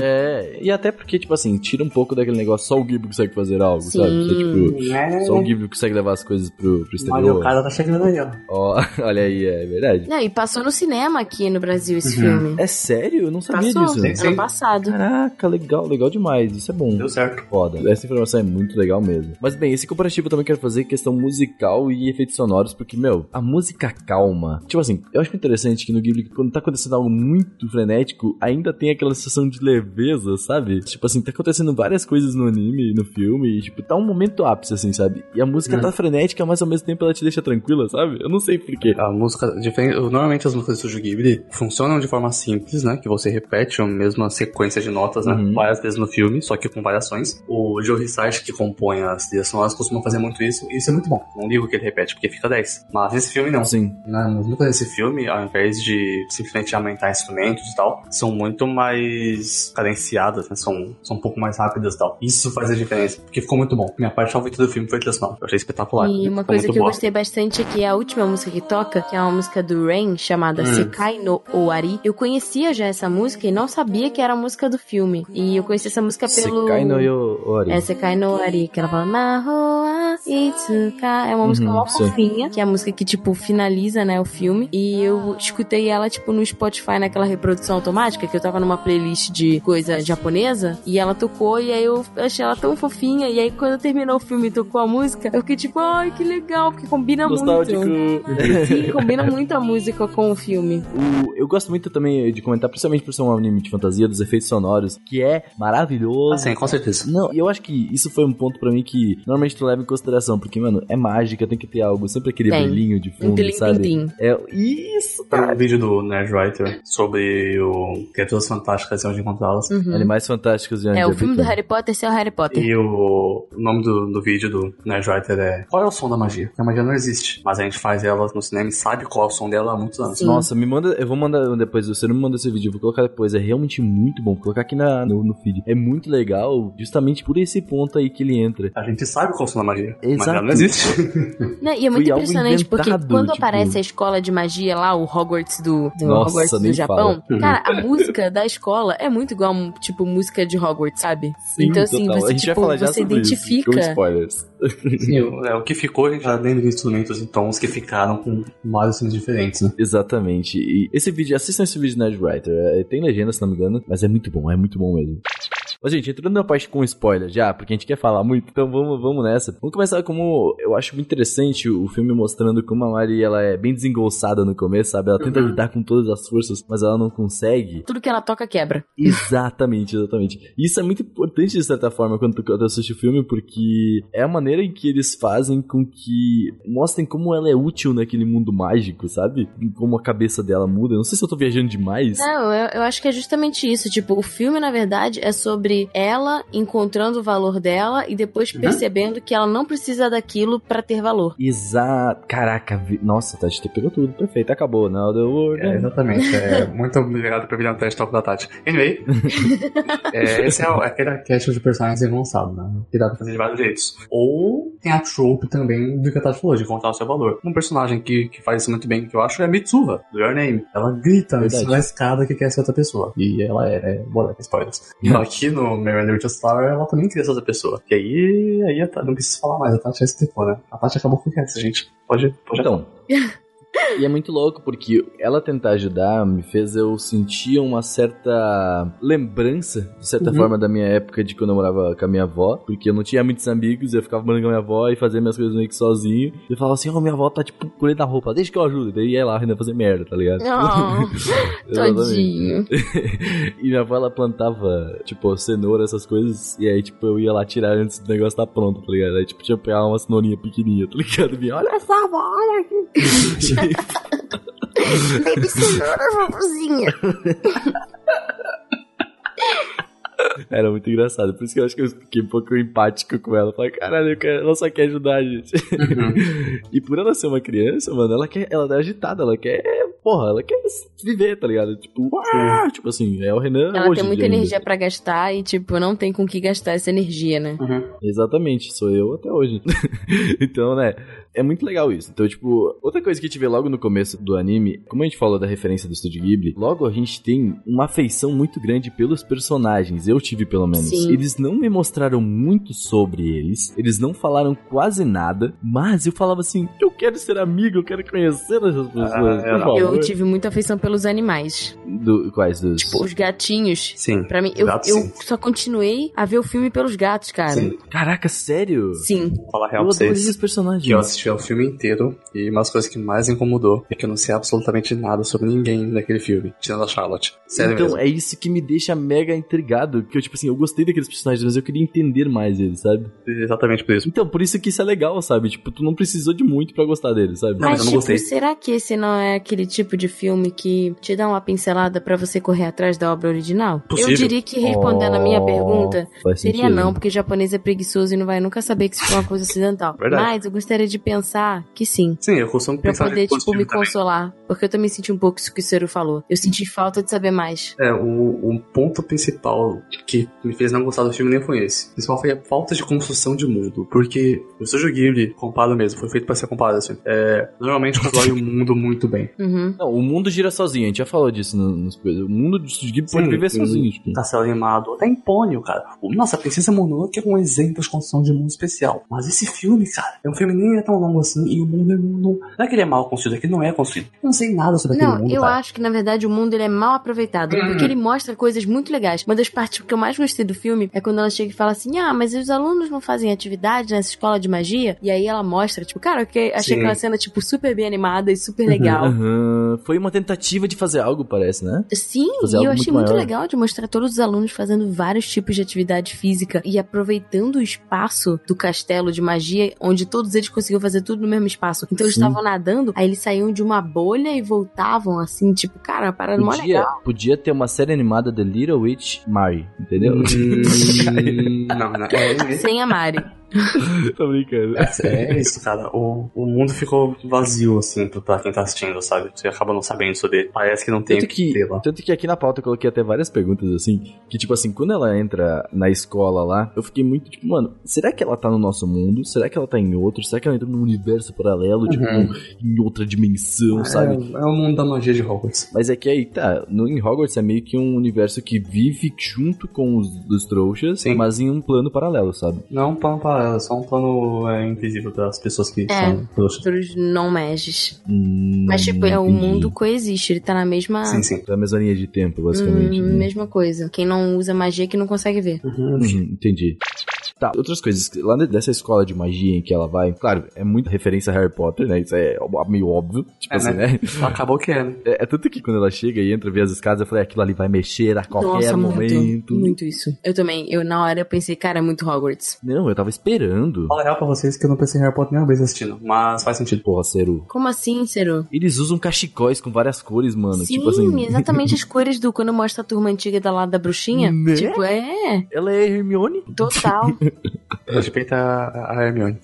É, e até porque, tipo assim, tira um pouco daquele negócio, só o Ghibli consegue fazer algo, Sim. sabe? Tipo, É, só o Ghibli consegue levar as coisas pro, pro exterior. Kart tá chegando aí, ó. Ó, olha aí, é verdade. Não, e passou no cinema aqui no Brasil esse Uhum. filme. É sério? Eu não sabia Passou, disso. Sim, sim. ano passado. Caraca, legal, legal demais. Isso é bom. Deu certo. Foda. Essa informação é muito legal mesmo. Mas bem, esse comparativo eu também quero fazer questão musical e efeitos sonoros, porque, meu, a música calma. Tipo assim, eu acho interessante que no Ghibli, quando tá acontecendo algo muito frenético, ainda tem aquela sensação de leveza, sabe? Tipo assim, tá acontecendo várias coisas no anime, no filme, e, tipo, tá um momento ápice, assim, sabe? E a música Hum. tá frenética, mas ao mesmo tempo ela te deixa tranquila, sabe? Eu não sei porquê. A música, diferente, normalmente as músicas do Studio Ghibli funcionam de forma simples, né? Que você repete a mesma sequência de notas, né? Uhum. Várias vezes no filme, só que com variações. O Joe Hisaishi, que compõe as trilhas sonoras, costuma fazer muito isso, e isso é muito bom. Não digo que ele repete, porque fica 10. Mas nesse filme não. Assim, Na música desse filme, ao invés de simplesmente aumentar instrumentos e tal, são muito mais cadenciadas, né? São, são um pouco mais rápidas e tal. Isso faz a diferença, porque ficou muito bom. Minha parte favorita do filme foi a trilha sonora. Eu achei espetacular. E uma coisa que eu boa. gostei bastante é que a última música que toca, que é uma música do Rain, chamada Hum. Sekai no Owari, eu conhecia já essa música e não sabia que era a música do filme. E eu conheci essa música pelo... Sekai no Yori. É Sekai no Owari, que ela fala Mahoa Itsuka. É uma música Uhum, mó fofinha, que é a música que, tipo, finaliza, né, o filme. E eu escutei ela, tipo, no Spotify, naquela reprodução automática, que eu tava numa playlist de coisa japonesa, e ela tocou, e aí eu achei ela tão fofinha, e aí quando terminou o filme e tocou a música, eu fiquei tipo, ai, que legal, porque combina Nostálgico. muito. Sim, combina muito a música com o filme. O- eu gosto muito também de comentar, principalmente por ser um anime de fantasia, dos efeitos sonoros, que é maravilhoso. Ah, sim, com certeza. Não, e eu acho que isso foi um ponto pra mim que normalmente tu leva em consideração, porque, mano, é mágica, tem que ter algo, sempre aquele Tem. brilhinho de Um fundo, tilim sabe? É, isso, Tem cara. um vídeo do Nerdwriter sobre o Criaturas Fantásticas e onde encontrá-las. Uhum. Animais Fantásticos de Andy É, o filme do. Harry Potter ser o Harry Potter. E o, o nome do, do vídeo do Nerdwriter é Qual é o som da magia? Porque a magia não existe, mas a gente faz ela no cinema e sabe qual é o som dela há muitos anos. Sim. Nossa, me manda, eu vou mandar depois, você não me manda esse vídeo, eu vou colocar depois, é realmente muito bom, vou colocar aqui na, no, no feed. É muito legal, justamente por esse ponto aí que ele entra. A gente sabe é da magia, mas Exato. ela não existe. Né, E é muito Foi impressionante, porque quando tipo- aparece a escola de magia lá, o Hogwarts do, do Nossa, Hogwarts do Japão, fala. cara, a música da escola é muito igual, tipo, música de Hogwarts, sabe? Sim, então, assim, total. você, tipo, você isso, identifica. spoilers. Sim, o- é, o que ficou, a gente já lembra de instrumentos e tons que ficaram com vários sons diferentes, né? Exatamente. E esse vídeo, assistam esse vídeo de Nerdwriter. É, tem legenda, se não me engano, mas é muito bom, é muito bom mesmo. Mas, gente, entrando na parte com spoiler já, porque a gente quer falar muito, então vamos, vamos nessa. Vamos começar como eu acho interessante o filme mostrando como a Mari ela é bem desengolçada no começo, sabe? Ela tenta Uhum. lidar com todas as forças, mas ela não consegue. Tudo que ela toca quebra. Exatamente, exatamente. E isso é muito importante, de certa forma, quando tu, tu assiste o filme, porque é a maneira em que eles fazem com que mostrem como ela é útil naquele mundo mágico, sabe? Como a cabeça dela muda. Não sei se eu tô viajando demais. Não, eu, eu acho que é justamente isso. Tipo, o filme, na verdade, é sobre ela encontrando o valor dela e depois Uhum. percebendo que ela não precisa daquilo pra ter valor. Exato. Caraca, vi- nossa, Tati, tu pegou tudo. Perfeito, acabou. Now the world. É, exatamente. É, muito obrigado por vir no teste top da Tati. Anyway, é, esse é, o- é aquele arquétipo de personagem engonçado, né? Que dá pra fazer de vários jeitos. Ou tem a trope também do que a Tati falou, de encontrar o seu valor. Um personagem que, que faz isso muito bem, que eu acho, é a Mitsuha, do Your Name. Ela grita Verdade. na escada que quer ser outra pessoa. E ela é, né? Bora, spoilers. E aqui no Mary Little Star, ela também queria ser outra pessoa. E aí, aí não preciso falar mais, a Tati é esse tipo, né? A Tati acabou com essa, gente. Pode, pode Então, E é muito louco, porque ela tentar ajudar me fez eu sentir uma certa lembrança, de certa Uhum. forma, da minha época de quando eu morava com a minha avó, porque eu não tinha muitos amigos, eu ficava morando com a minha avó e fazia minhas coisas meio que sozinho. E eu falava assim, ó, minha avó tá, tipo, colhendo a roupa, deixa que eu ajudo. E daí ia lá ainda fazer merda, tá ligado? Oh, todinho. e minha avó, ela plantava, tipo, cenoura, essas coisas. E aí, tipo, eu ia lá tirar antes do negócio tá pronto, tá ligado? Aí, tipo, tinha que pegar uma cenourinha pequenininha, tá ligado? Vinha, olha só, avó, olha aqui. Baby cenoura, vovozinha. Era muito engraçado. Por isso que eu acho que eu fiquei um pouco empático com ela. Falei, caralho, quero- ela só quer ajudar a gente. e por ela ser uma criança, mano, ela quer. Ela é agitada, ela quer. Porra, ela quer viver, tá ligado? Tipo, uau, tipo assim, é o Renan. Ela hoje tem muita ainda. energia pra gastar e, tipo, não tem com que gastar essa energia, né? Uhum. Exatamente, sou eu até hoje. então, né, é muito legal isso. Então, tipo, outra coisa que a gente vê logo no começo do anime, como a gente falou da referência do Estúdio Ghibli, logo a gente tem uma afeição muito grande pelos personagens. Eu tive, pelo menos. Sim. Eles não me mostraram muito sobre eles, eles não falaram quase nada, mas eu falava assim: eu quero ser amigo, eu quero conhecer essas pessoas. Ah, por favor. Eu tive muita afeição pelos animais. Do, quais dos? Tipo, os gatinhos. Sim. Pra mim, eu, Gato, eu sim. só continuei a ver o filme pelos gatos, cara. Sim. Caraca, sério? Sim. Vou falar Eu real pra adorei vocês. os personagens. Que eu assisti ao filme inteiro e uma das coisas que mais incomodou é que eu não sei absolutamente nada sobre ninguém daquele filme, tirando a Charlotte. Sério então, mesmo. é isso que me deixa mega intrigado. Que eu, tipo assim, eu gostei daqueles personagens, mas eu queria entender mais eles, sabe? Exatamente por isso. Então, por isso que isso é legal, sabe? Tipo, tu não precisou de muito pra gostar deles, sabe? Não, mas Mas, eu não tipo, gostei. será que esse não é aquele tipo de filme que te dá uma pincelada pra você correr atrás da obra original? Possível. Eu diria que respondendo a minha Oh, pergunta, seria sentido. não, porque japonês é preguiçoso e não vai nunca saber que isso foi uma coisa ocidental. Verdade. Mas eu gostaria de pensar que sim. Sim, eu costumo Pra pensar poder, de tipo, me também. consolar. Porque eu também senti um pouco isso que o Ciro falou. Eu senti falta de saber mais. É, o, o ponto principal que me fez não gostar do filme nem foi esse. O principal foi a falta de construção de mundo. Porque o Studio Ghibli, comparado mesmo, foi feito pra ser comparado assim. É, normalmente constrói o mundo muito bem. Uhum. Não, o mundo gira sozinho, a gente já falou disso no- nos coisas. O mundo do Studio Ghibli pode Sim, viver sim. sozinho, tipo. Castelo animado, até em Pônio, cara. O- Nossa, a Princesa Mononoke é um exemplo de construção de mundo especial. Mas esse filme, cara, é um filme nem é tão longo assim e o mundo é, não, não é que ele é mal construído, é que ele não é construído. Eu não sei nada sobre aquele Não, mundo, eu cara. acho que na verdade o mundo ele é mal aproveitado. Hum. Porque ele mostra coisas muito legais. Uma das partes que eu mais gostei do filme é quando ela chega e fala assim: Ah, mas os alunos não fazem atividade nessa escola de magia? E aí ela mostra, tipo, cara, que- achei Sim. aquela cena, tipo, super bem animada e super legal. Aham. Foi uma tentativa de fazer algo, parece, né? Sim, Fazer e eu achei muito muito legal de mostrar todos os alunos fazendo vários tipos de atividade física e aproveitando o espaço do castelo de magia, onde todos eles conseguiam fazer tudo no mesmo espaço. Então eles Sim. estavam nadando, aí eles saíam de uma bolha e voltavam assim, tipo, cara, parada mó Podia, legal. podia ter uma série animada The Little Witch Mary, entendeu? Hum, não, não. É, é, Sem a Mari. Tô brincando. é isso, cara. O, o mundo ficou vazio, assim, pra quem tá assistindo, sabe? Você acaba não sabendo sobre ele. Parece que não tem Tanto que tanto que aqui na pauta eu coloquei até várias perguntas assim, que tipo assim, quando ela entra na escola lá, eu fiquei muito tipo, mano, será que ela tá no nosso mundo? Será que ela tá em outro? Será que ela entrou num universo paralelo, tipo, Uhum. em outra dimensão, sabe? É, é o mundo da magia de Hogwarts. Mas é que aí, tá, no, em Hogwarts é meio que um universo que vive junto com os dos trouxas, Sim. mas em um plano paralelo, sabe? Não é um plano paralelo, é só um plano é, invisível das pessoas que É. são. Outros não mages. Hum, Mas, tipo, é, o mundo coexiste, ele tá na mesma. Sim, sim. É a mesma linha de tempo, basicamente. Hum, né? mesma coisa. Quem não usa magia é que não consegue ver. Uhum. Uhum, entendi. Tá, outras coisas. Lá dessa escola de magia em que ela vai, claro, é muita referência a Harry Potter, né? Isso é meio óbvio. Tipo É, assim, né? né? Acabou que é, né? É, é tanto que quando ela chega e entra, vê as escadas, eu falei, aquilo ali vai mexer a qualquer Nossa, momento. muito. Muito isso. Eu também. Eu, na hora, eu pensei, cara, é muito Hogwarts. Não, eu tava esperando. Fala real pra vocês que eu não pensei em Harry Potter nenhuma vez assistindo, mas faz sentido. Porra, Ceru. Como assim, Cero? Eles usam cachicóis com várias cores, mano. Sim, tipo assim. exatamente as cores do quando mostra a turma antiga da lado da bruxinha. Né? Tipo, é, Ela é Hermione? total. Respeita a, a Hermione.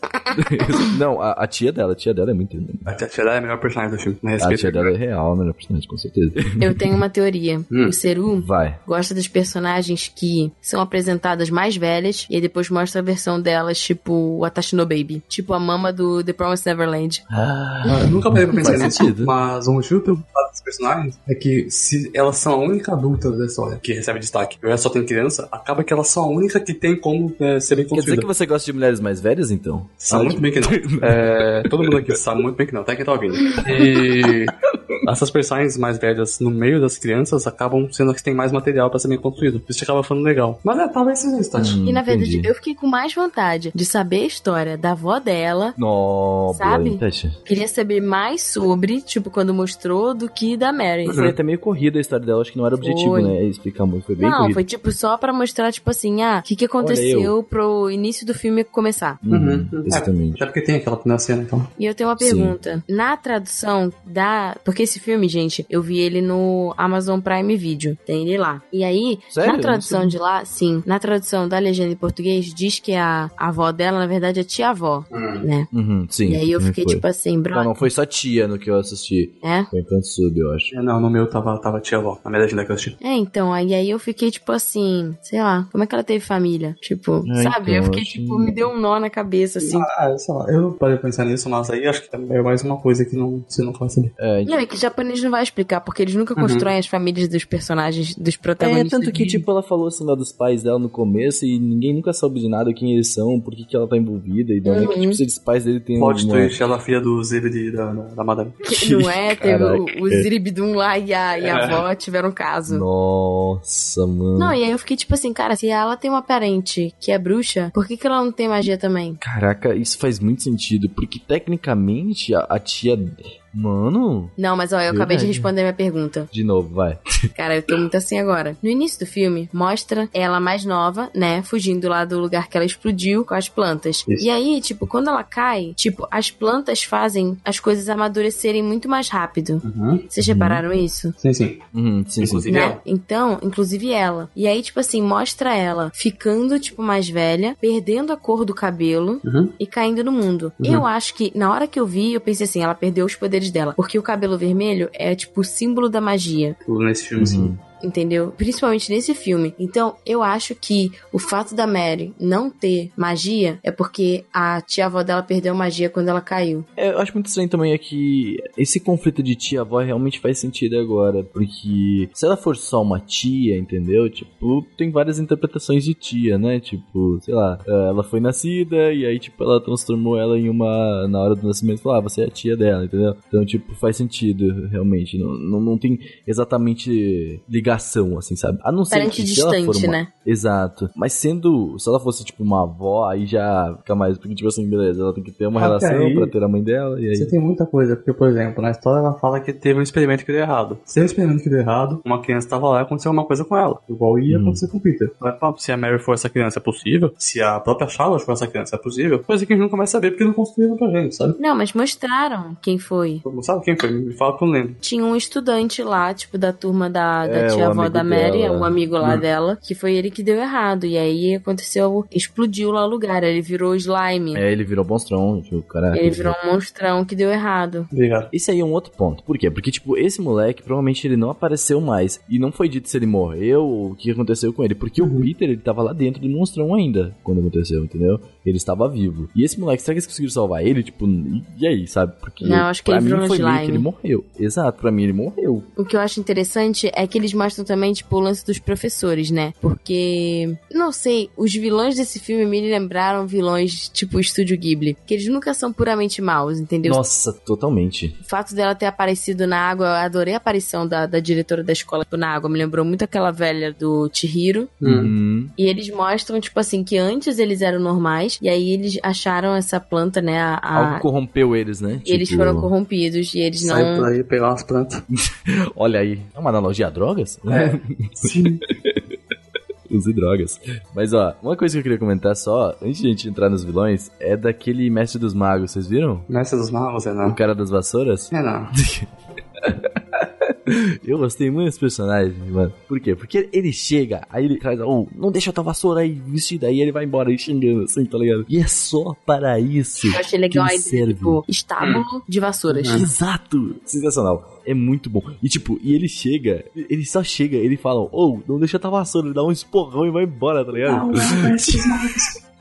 Não, a, a tia dela, a tia dela é muito Hermione. A tia dela é a melhor personagem do filme. A tia dela é real, a melhor personagem, com certeza. eu tenho uma teoria. Hum. O Ceru Vai. gosta das personagens que são apresentadas mais velhas e aí depois mostra a versão delas, tipo a Tashino Baby. Tipo a mama do The Promised Neverland. Ah, Eu nunca parei pra pensar nisso, sentido. mas o motivo pelo qual das personagens é que se elas são a única adulta da história que recebe destaque, e o resto só tem criança, acaba que elas são a única que tem como é, ser bem Quer dizer que você gosta de mulheres mais velhas, então? Sabe muito bem que não. É, todo mundo aqui sabe muito bem que não, até quem tá ouvindo. E essas personagens mais velhas no meio das crianças acabam sendo as que têm mais material pra ser bem construído. Isso acaba falando legal. Mas é, talvez seja isso, Tati. Hum, E na verdade, entendi. eu fiquei com mais vontade de saber a história da avó dela. Nossa, Sabe? Tati. Queria saber mais sobre, tipo, quando mostrou, do que da Mary. Foi até meio corrida a história dela, acho que não era objetivo, Foi. né? Explicar muito, foi bem Não, corrido. foi tipo só pra mostrar, tipo assim, ah, o que, que aconteceu pro início do filme começar. Uhum, Uhum. Exatamente. Até porque tem aquela primeira cena, então. E eu tenho uma Sim. pergunta. Na tradução da. Porque esse filme, gente, eu vi ele no Amazon Prime Video. Tem ele lá. E aí, Sério? na tradução de lá, sim. Na tradução da legenda em português, diz que a, a avó dela, na verdade, é tia-avó, né? Uhum, sim. e aí eu fiquei foi. tipo assim, bro. Não, não foi só tia no que eu assisti. É? Foi em canto sub, eu acho. É, Não, no meu tava, tava tia avó, na minha legenda que eu assisti. É, então, aí, aí eu fiquei tipo assim, sei lá, como é que ela teve família? Tipo, É, sabe? então, eu fiquei acho- tipo, me deu um nó na cabeça, assim. Ah, sei lá, eu não parei pensar nisso, mas aí acho que é mais uma coisa que não, você não vai saber. É, Não, é que japonês não vai explicar, porque eles nunca Uhum. constroem as famílias dos personagens, dos É, protagonistas. tanto que, de- tipo, ela falou assim lá dos pais dela no começo e ninguém nunca soube de nada, quem eles são, por que, que ela tá envolvida, e não é que, Uhum. tipo, se os pais dele têm Plot uma... twist, ela é filha do Zebedi da, da, da Madame. Que não é? Teve o, o Ziribidum lá e a, e a É. avó tiveram um caso. Nossa, mano. Não, e aí eu fiquei tipo assim, cara, se ela tem uma parente que é bruxa, por que, que ela não tem magia também? Caraca, isso faz muito sentido, porque tecnicamente a, a tia... Mano... Não, mas ó, eu acabei de responder a minha pergunta. De novo, vai. Cara, eu tô muito assim agora. No início do filme, mostra ela mais nova, né? Fugindo lá do lugar que ela explodiu com as plantas. Isso. E aí, tipo, quando ela cai, tipo, as plantas fazem as coisas amadurecerem muito mais rápido. Uhum. Vocês Uhum. repararam isso? Sim, sim. Uhum, sim, sim. Inclusive né? ela. Então, inclusive ela. E aí, tipo assim, mostra ela ficando, tipo, mais velha, perdendo a cor do cabelo Uhum. e caindo no mundo. Uhum. Eu acho que, na hora que eu vi, eu pensei assim, ela perdeu os poderes dela. Porque o cabelo vermelho é, tipo, o símbolo da magia. Tudo nesse filme, sim. Uhum. Entendeu? Principalmente nesse filme. Então, eu acho que o fato da Mary não ter magia é porque a tia-avó dela perdeu magia quando ela caiu. É, eu acho muito estranho também é que esse conflito de tia-avó realmente faz sentido agora, porque se ela for só uma tia, entendeu? Tipo, tem várias interpretações de tia, né? Tipo, sei lá, eh, ela foi nascida e aí, tipo, ela transformou ela em uma. Na hora do nascimento, falou, ah, você é a tia dela, entendeu? Então, tipo, faz sentido, realmente. Não, não, não tem exatamente ligação, assim, sabe? A não ser Parente que se ela for distante, uma, né? Exato. Mas sendo. Se ela fosse, tipo, uma avó, aí já fica mais. Porque, tipo assim, beleza, ela tem que ter uma Até relação aí- pra ter a mãe dela, e aí. Você tem muita coisa, porque, por exemplo, na história ela fala que teve um experimento que deu errado. Se o experimento que deu errado, uma criança estava lá e aconteceu alguma coisa com ela. Igual ia Hum. acontecer com o Peter. Se a Mary for essa criança, é possível. Se a própria Charlotte for essa criança, é possível. Coisa que a gente nunca vai saber porque não construíram pra gente, sabe? Não, mas mostraram quem foi. Sabe quem foi? Me fala que eu lembro. Tinha um estudante lá, tipo, da turma da, da É, o tia-avó amigo da Mary, dela. um amigo lá Hum. dela, que foi ele que deu errado. E aí aconteceu, explodiu lá o lugar, ele virou slime. É, ele virou monstrão, tipo, cara. Ele virou um monstrão que deu errado. Obrigado. Esse aí é um outro ponto. Por quê? Porque, tipo, esse moleque, provavelmente ele não apareceu mais. E não foi dito se ele morreu ou o que aconteceu com ele. Porque o Peter, ele tava lá dentro do monstrão ainda, quando aconteceu, entendeu? Ele estava vivo. E esse moleque, será que eles conseguiram salvar ele? Tipo, e aí, sabe? Porque Não, acho que pra ele mim foi meio que ele morreu. Exato, pra mim ele morreu. O que eu acho interessante é que eles mostram também, tipo, o lance dos professores, né? Porque, não sei, os vilões desse filme me lembraram vilões tipo Estúdio Ghibli. Que eles nunca são puramente maus, entendeu? Nossa, totalmente. O fato dela ter aparecido na água, eu adorei a aparição da, da diretora da escola tipo, na água. Me lembrou muito aquela velha do Chihiro. Uhum. E eles mostram, tipo assim, que antes eles eram normais. E aí eles acharam essa planta, né? A, a- Algo corrompeu eles, né? e eles Tipo, foram corrompidos. E eles Sai por não. aí pegar umas plantas. Olha aí, é uma analogia a drogas? É. Sim. Use drogas. Mas ó, uma coisa que eu queria comentar só, antes de a gente entrar nos vilões, é daquele mestre dos magos, vocês viram? Mestre dos magos, é O não. cara das vassouras? É não. Eu gostei muito desse personagem, mano. Por quê? Porque ele chega, aí ele traz, oh, não deixa tua vassoura aí vestida, aí ele vai embora aí xingando, assim, tá ligado? E é só para isso. Eu achei legal que a ele ideia, serve. tipo, estábulo de vassouras. Exato! Sensacional. É muito bom. E tipo, e ele chega, ele só chega, ele fala, oh, não deixa tua vassoura, ele dá um esporrão e vai embora, tá ligado?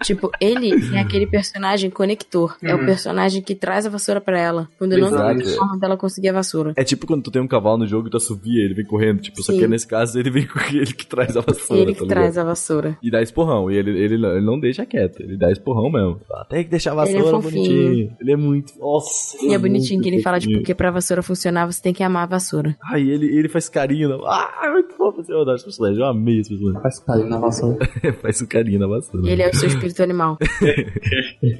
Tipo, ele é aquele personagem conector. É o Uhum. personagem que traz a vassoura pra ela. Quando não Exato. tem forma dela conseguir a vassoura. É tipo quando tu tem um cavalo no jogo e tu assovia, ele vem correndo. Tipo, só Sim. que nesse caso ele vem com ele que traz a vassoura. ele que tá traz a vassoura. E dá esporrão. E ele, ele, não- ele não deixa quieto. Ele dá esporrão mesmo. Ah, Tem que deixar a Ele é vassoura bonitinho. Ele é muito. Nossa. E é bonitinho muito que ele fala, tipo, fofinho. que pra vassoura funcionar, você tem que amar a vassoura. Ai, ele, ele faz carinho. Na... Ah, é muito fofo esse rodar esse personagem. Eu amei esse personagem. Faz carinho na vassoura. faz um carinho na vassoura. Ele é o seu espírito animal.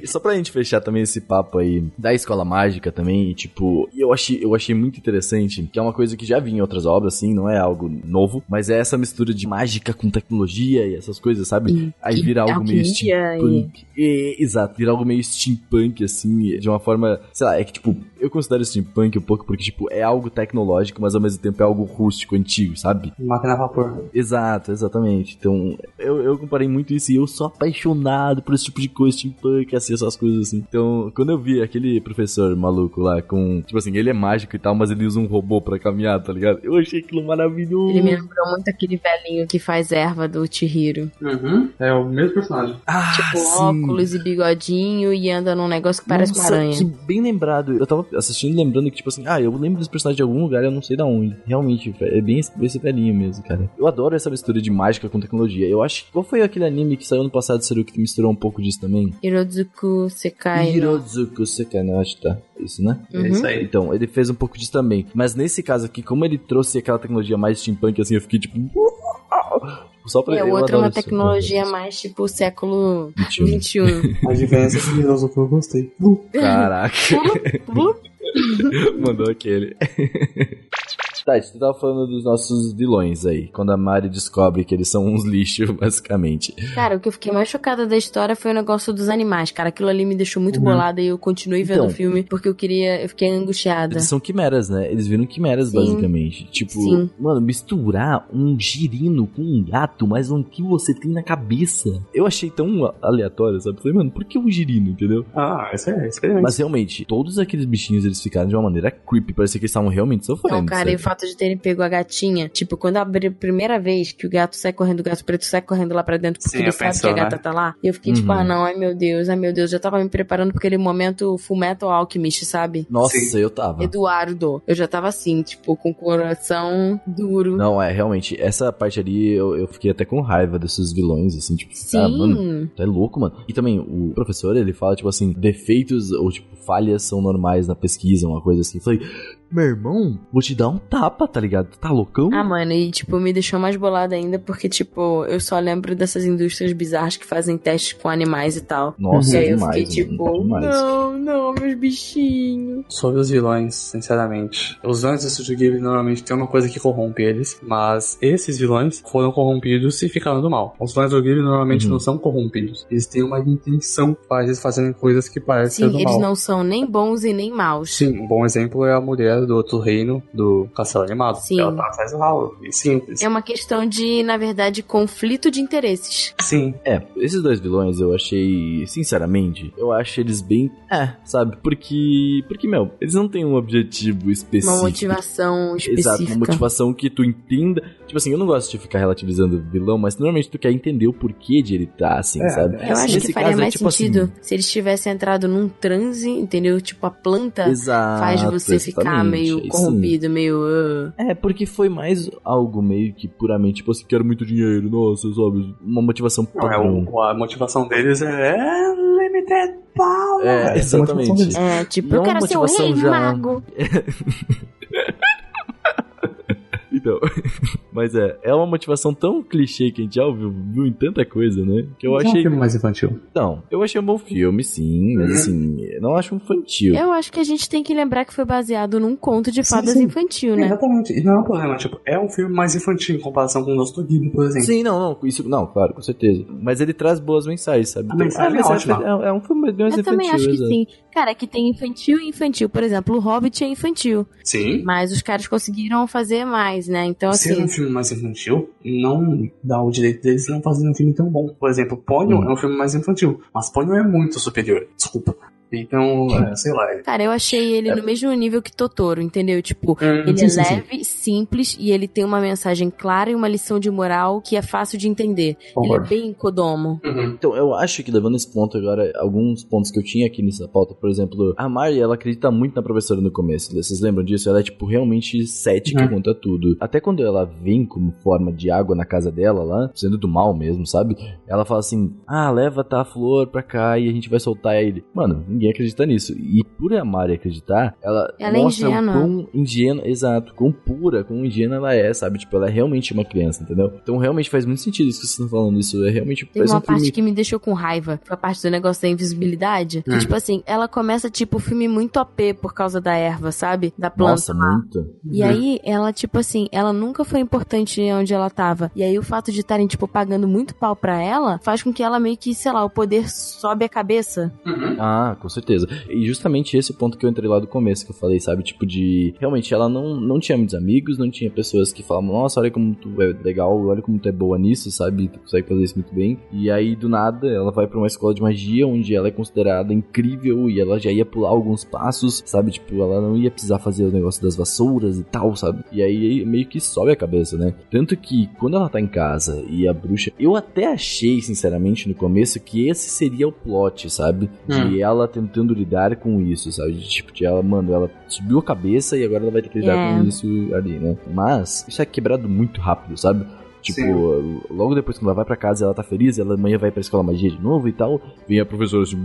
E só pra gente fechar também esse papo aí da escola mágica também, e tipo, eu achei, eu achei muito interessante, que é uma coisa que já vinha em outras obras, assim, não é algo novo, mas é essa mistura de mágica com tecnologia e essas coisas, sabe? E- aí e vira algo meio steampunk. E- exato, vira algo meio steampunk, assim, de uma forma, sei lá, é que tipo, eu considero steampunk um pouco porque, tipo, é algo tecnológico, mas ao mesmo tempo é algo rústico, antigo, sabe? Máquina a vapor. Exato, exatamente. Então, eu, eu comparei muito isso e eu sou apaixonado por esse tipo de coisa, steampunk, assim, essas coisas assim. Então, quando eu vi aquele professor maluco lá com, tipo assim, ele é mágico e tal, mas ele usa um robô pra caminhar, tá ligado? Eu achei aquilo maravilhoso. Ele me lembrou muito aquele velhinho que faz erva do Chihiro. Uhum. É o mesmo personagem. ah, Tipo, sim. óculos e bigodinho e anda num negócio que parece uma Nossa, aranha. que bem lembrado. Eu tava assistindo e lembrando que, tipo assim, ah, eu lembro desse personagem de algum lugar, eu não sei da onde. Realmente, é bem esse, esse velhinho mesmo, cara. Eu adoro essa mistura de mágica com tecnologia. Eu acho. Qual foi aquele anime que saiu no passado, Seru, que misturou um pouco disso também? Hirozuku Sekai. Hirozuku Sekai, né? Acho que tá. Isso, né? Uhum. É isso aí. Então, ele fez um pouco disso também. Mas nesse caso aqui, como ele trouxe aquela tecnologia mais steampunk, assim, eu fiquei tipo. Só pra É, o outro é uma adoro isso. tecnologia mais tipo século 21. 21. A diferença é que eu gostei. Caraca. Mandou aquele. Tati, tu tava falando dos nossos vilões aí. Quando a Mari descobre que eles são uns lixos, basicamente. Cara, o que eu fiquei mais chocada da história foi o negócio dos animais, cara. Aquilo ali me deixou muito bolada e eu continuei vendo Então. o filme porque eu queria. Eu fiquei angustiada. Eles são quimeras, né? Eles viram quimeras, Sim. basicamente. Tipo, Sim. mano, misturar um girino com um gato, mas o que você tem na cabeça? Eu achei tão aleatório, sabe? Falei, mano, por que um girino, entendeu? Ah, isso é experimento. Mas realmente, todos aqueles bichinhos eles ficaram de uma maneira creepy. Parecia que eles estavam realmente sofrendo. Não, cara, e sabe? Fato de terem pego a gatinha, tipo, quando abriu a primeira vez que o gato sai correndo, o gato preto sai correndo lá pra dentro porque Sim, ele eu sabe pensou, que a gata né? tá lá, e eu fiquei tipo, Uhum. ah não, ai meu Deus, ai meu Deus, já tava me preparando pra aquele momento Full Metal Alchemist, sabe? Nossa, Sim. eu tava. Eduardo, eu já tava assim, tipo, com o coração duro. Não, é, realmente, essa parte ali eu, eu fiquei até com raiva desses vilões, assim, tipo, Sim. ah, mano, é louco, mano. E também, o professor, ele fala, tipo assim, defeitos ou, tipo, falhas são normais na pesquisa, uma coisa assim. Eu falei, meu irmão, vou te dar um tapa, tá ligado? Tu tá loucão? Ah, mano, e tipo, me deixou mais bolada ainda porque, tipo, eu só lembro dessas indústrias bizarras que fazem testes com animais e tal. Nossa, e aí eu demais, fiquei mano, tipo, demais. não, não, meus bichinhos. Sobre os vilões, sinceramente. Os vilões do Studio Ghibli normalmente tem uma coisa que corrompe eles, mas esses vilões foram corrompidos e ficaram do mal. Os vilões do Ghibli normalmente Uhum. não são corrompidos. Eles têm uma intenção para eles fazerem coisas que parecem Sim, ser do eles mal. não são nem bons e nem maus. Sim, um bom exemplo é a mulher do outro reino do Castelo Animado. Sim. Ela tá atrás do ralo. E simples. É uma questão de, na verdade, conflito de interesses. Sim. É, esses dois vilões eu achei, sinceramente, eu acho eles bem. É, sabe? Porque. Porque, meu, eles não têm um objetivo específico. Uma motivação específica. Exato, uma motivação que tu entenda. Tipo assim, eu não gosto de ficar relativizando o vilão, mas normalmente tu quer entender o porquê de ele tá assim, É, sabe? é Eu acho Nesse que faria caso, é mais tipo sentido assim, se eles tivessem entrado num transe, entendeu? Tipo, a planta Exato, faz você ficar meio corrompido, meio. É, porque foi mais algo meio que puramente, tipo assim, quero muito dinheiro, nossa, sabe? Uma motivação Não, é padrão. o- a motivação deles é é limited power. É, a motivação exatamente. É, tipo, Não eu quero ser o rei já- mago. Então, mas é, é uma motivação tão clichê que a gente já ouviu, viu em tanta coisa, né? Que eu Não é um achei. filme mais infantil. Não, eu achei um bom filme, sim, mas assim, não acho infantil. Eu acho que a gente tem que lembrar que foi baseado num conto de Sim, fadas sim. infantil, né? Exatamente. E não é um problema, tipo, é um filme mais infantil em comparação com o nosso Ghibli, por exemplo. Sim, não, não, isso, não, claro, com certeza. Mas ele traz boas mensagens, sabe? A mensagem mas é ótima. É, é um filme mais Eu infantil. também acho que exato. sim. Cara, é que tem infantil e infantil. Por exemplo, o Hobbit é infantil. Sim. Mas os caras conseguiram fazer mais, né? Então, Ser assim. um filme mais infantil não dá o direito deles não fazerem um filme tão bom. Por exemplo, Ponyo Hum. é um filme mais infantil, mas Ponyo é muito superior. Desculpa. Então, é, sei lá. Cara, eu achei ele no mesmo nível que Totoro, entendeu? Tipo, Hum, ele sim, é sim, sim. leve, simples e ele tem uma mensagem clara e uma lição de moral que é fácil de entender. Concordo. Ele é bem Kodomo. Uhum. Então, eu acho que levando esse ponto agora, alguns pontos que eu tinha aqui nessa pauta, por exemplo, a Mari, ela acredita muito na professora no começo. Vocês lembram disso? Ela é, tipo, realmente cética Uhum. quanto a tudo. Até quando ela vem como forma de água na casa dela lá, sendo do mal mesmo, sabe? Ela fala assim: ah, leva tá a flor pra cá e a gente vai soltar ele. Mano, ninguém acredita nisso. E por a Mari acreditar, ela, Ela é mostra ingênua. o quão ingênua, exato, quão pura, quão ingênua ela é, sabe? Tipo, ela é realmente uma criança, entendeu? Então realmente faz muito sentido isso que vocês estão falando. Isso é realmente Tem uma um filme parte que me deixou com raiva. Foi a parte do negócio da invisibilidade. Que, Hum. tipo assim, ela começa, tipo, o filme muito OP por causa da erva, sabe? Da planta. Nossa, muito. E aí, ela, tipo assim, ela nunca foi importante onde ela tava. E aí, o fato de estarem, tipo, pagando muito pau pra ela, faz com que ela meio que, sei lá, o poder sobe a cabeça. Uhum. Ah, com certeza. E justamente esse é o ponto que eu entrei lá do começo, que eu falei, sabe? Tipo, de. Realmente, ela não, não tinha muitos amigos, não tinha pessoas que falavam, nossa, olha como tu é legal, olha como tu é boa nisso, sabe? Tu consegue fazer isso muito bem. E aí, do nada, ela vai pra uma escola de magia, onde ela é considerada incrível e ela já ia pular alguns passos, sabe? Tipo, ela não ia precisar fazer o negócio das vassouras e tal, sabe? E aí meio que sobe a cabeça, né? Tanto que quando ela tá em casa e a bruxa. Eu até achei, sinceramente, no começo, que esse seria o plot, sabe? De Hum. ela tentando lidar com isso, sabe? De, tipo, de ela, mano, ela subiu a cabeça e agora ela vai ter que lidar É. com isso ali, né? Mas isso é quebrado muito rápido, sabe? Tipo, Sim. logo depois que ela vai pra casa ela tá feliz, ela amanhã vai pra escola magia de novo e tal. Vem a professora assim,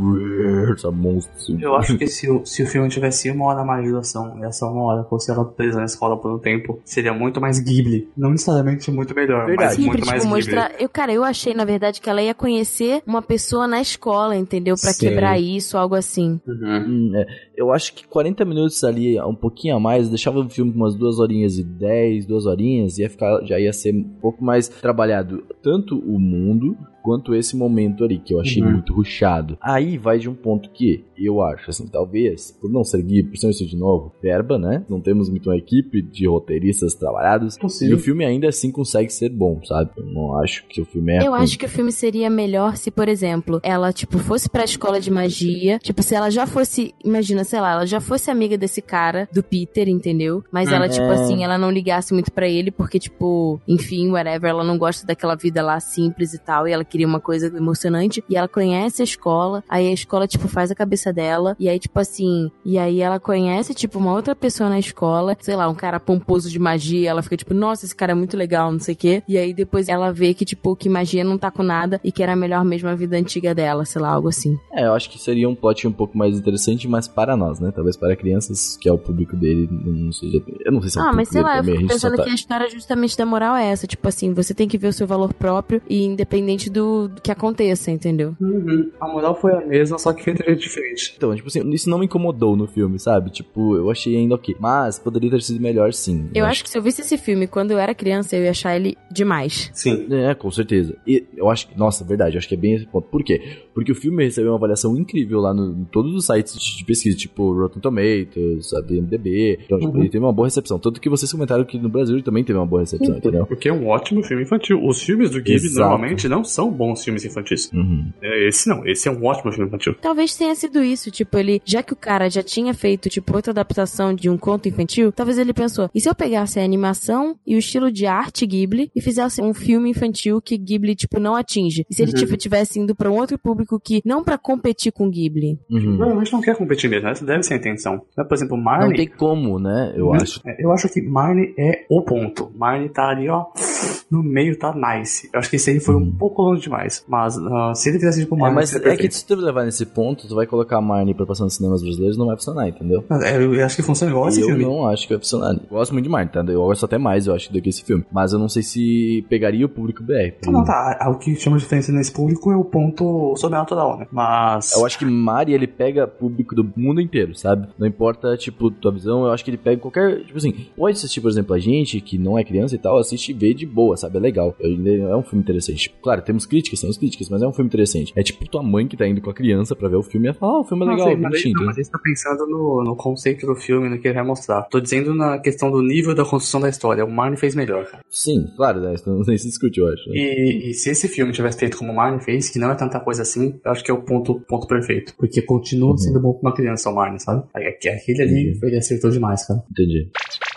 essa monstro. assim. Eu acho que se o, se o filme tivesse uma hora mais de duração e essa uma hora fosse ela presa na escola por um tempo, seria muito mais Ghibli. Não necessariamente muito melhor, Verdade. mas Sim, muito pra, mais tipo, Ghibli. mostrar. Eu, cara, eu achei, na verdade, que ela ia conhecer uma pessoa na escola, entendeu? Pra Sim. quebrar isso, algo assim. Uhum. Hum, é. Eu acho que 40 minutos ali, um pouquinho a mais, deixava o filme com umas duas horinhas e 10, duas horinhas, ia ficar, já ia ser um pouco mais trabalhado. Tanto o mundo quanto esse momento ali, que eu achei Uhum. muito ruchado. Aí vai de um ponto que eu acho, assim, talvez, por não ser guia, por ser isso de novo, verba, né? Não temos muito uma equipe de roteiristas trabalhados. Possível. E o filme ainda assim consegue ser bom, sabe? Eu não acho que o filme é Eu ruim. acho que o filme seria melhor se, por exemplo, ela, tipo, fosse pra escola de magia. Tipo, se ela já fosse, imagina, sei lá, ela já fosse amiga desse cara, do Peter, entendeu? Mas ela, tipo assim, ela não ligasse muito pra ele, porque, tipo, enfim, whatever, ela não gosta daquela vida lá simples e tal, e ela queria uma coisa emocionante. E ela conhece a escola, aí a escola, tipo, faz a cabeça dela, e aí, tipo assim, e aí ela conhece, tipo, uma outra pessoa na escola, sei lá, um cara pomposo de magia, ela fica, tipo, nossa, esse cara é muito legal, não sei o quê. E aí depois ela vê que, tipo, que magia não tá com nada e que era melhor mesmo a vida antiga dela, sei lá, algo assim. É, eu acho que seria um plot um pouco mais interessante, mas para nós, né? Talvez para crianças, que é o público dele, não seja. Eu não sei se é o Ah, mas sei lá, eu fico pensando tá- que a história justamente da moral é essa. Tipo assim, você tem que ver o seu valor próprio e independente do, do que aconteça, entendeu? Uhum. A moral foi a mesma, só que jeito diferente. Então, tipo assim, isso não me incomodou no filme, sabe? Tipo, eu achei ainda ok. Mas poderia ter sido melhor sim. Eu acho que se eu visse esse filme quando eu era criança, eu ia achar ele demais. Sim. É, com certeza. E eu acho que, nossa, verdade, eu acho que é bem esse ponto. Por quê? Porque o filme recebeu uma avaliação incrível lá no, em todos os sites de, pesquisa, tipo Rotten Tomatoes, a DMDB. Então, tipo, Uhum. ele teve uma boa recepção. Tanto que vocês comentaram que no Brasil ele também teve uma boa recepção, entendeu? Porque é um ótimo filme infantil. Os filmes do Ghibli Exato. normalmente não são bons filmes infantis. Uhum. É, Esse não, esse é um ótimo filme infantil. Talvez tenha sido isso, tipo, ele, já que o cara já tinha feito, tipo, outra adaptação de um conto infantil, talvez ele pensou, e se eu pegasse a animação e o estilo de arte Ghibli e fizesse um filme infantil que Ghibli, tipo, não atinge? E se ele, Uhum. tipo, tivesse indo pra um outro público que, não pra competir com Ghibli? Uhum. Normalmente não quer competir mesmo, essa deve ser a intenção. Né, Por exemplo, Marnie. Não tem como, né? Eu Uhum. acho. É, Eu acho que Marnie é o ponto. Marnie tá ali, ó. No meio tá nice. Eu acho que esse aí foi um pouco longe demais. Mas ah, se ele fizesse tipo É, Marnie, mas seria é que se tu levar nesse ponto, tu vai colocar a Marnie pra passar nos cinemas brasileiros, não vai funcionar, entendeu? É, eu acho que funciona igual esse eu filme. não acho que vai funcionar. Eu gosto muito de Marnie, tá? Eu gosto até mais, eu acho, do que esse filme. Mas eu não sei se pegaria o público BR. Ah, não, tá. Ah, O que chama de diferença nesse público é o ponto sobrenatural, né? Mas. Eu acho que Mari, ele pega público do mundo inteiro, sabe? Não importa, tipo, tua visão, eu acho que ele pega qualquer. Tipo assim, pode assistir, por exemplo, a gente, que não é criança e tal, assiste e vê de boa, sabe? É legal. É um filme interessante. Claro, temos críticas, temos críticas, mas é um filme interessante. É tipo tua mãe que tá indo com a criança pra ver o filme e ela fala, ah, o filme é legal, Não, sei, mas, bonitinho. não, mas aí você tá pensando no, no conceito do filme, no que ele vai mostrar. Tô dizendo na questão do nível da construção da história. O Marnie fez melhor, cara. Sim, claro, né? Isso não nem se discute, eu acho. né? E, e se esse filme tivesse feito como o Marnie fez, que não é tanta coisa assim, eu acho que é o ponto, ponto perfeito. Porque continua sendo bom pra uma criança, o Marnie, sabe? Aqu- Aquele ali, ele acertou demais, cara. Entendi.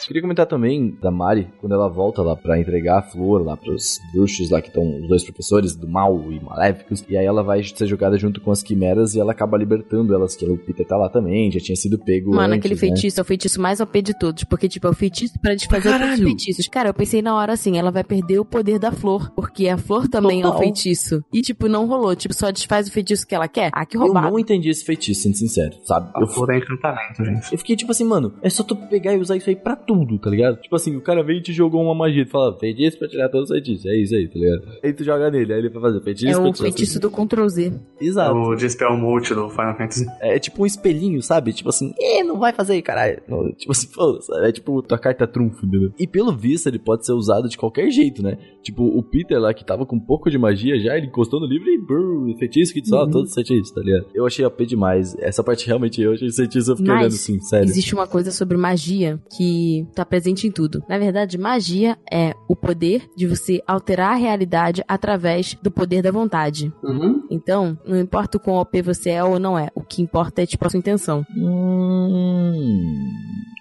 Queria comentar também da Mari, quando ela volta lá pra entregar a flor lá pros bruxos lá que estão os dois professores do mal e maléficos. E aí ela vai ser jogada junto com as quimeras e ela acaba libertando elas, que o Peter tá lá também, já tinha sido pego Mano, antes, aquele né? feitiço é o feitiço mais OP de todos. Porque, tipo, é o feitiço pra desfazer Caralho. outros feitiços. Cara, eu pensei na hora assim, ela vai perder o poder da flor. Porque a flor também é Total. um feitiço. E, tipo, não rolou. Tipo, só desfaz o feitiço que ela quer. Ah, que Eu roubado. não entendi esse feitiço, sendo sincero, sabe? A Eu, flor é encantamento, gente. eu fiquei tipo assim, mano, é só tu pegar e usar isso aí pra tudo, tá ligado? Tipo assim, o cara vem e te jogou uma magia, tu fala, feitiço pra tirar todos os feitiços, é isso aí, tá ligado? Aí tu joga nele, aí ele vai fazer feitiço É pra o tirar feitiço do Ctrl Z. todos- Exato. O Dispel Multi do Final Fantasy. É tipo um espelhinho, sabe? Tipo assim, eh, não vai fazer, caralho. Não, tipo assim, foda-se. É tipo tua carta trunfo, entendeu? E pelo visto, ele pode ser usado de qualquer jeito, né? Tipo, o Peter lá, que tava com um pouco de magia já, ele encostou no livro e brrr, feitiço que dissolve todos os feitiços, tá ligado? Eu achei AP demais. Essa parte realmente eu achei feitiço, eu fiquei Mas, olhando assim, sério. Existe uma coisa sobre magia que tá presente em tudo. Na verdade, magia é o poder de você alterar a realidade através do poder da vontade. Uhum. Então, não importa o quão OP você é ou não é, o que importa é tipo a sua intenção. Hum,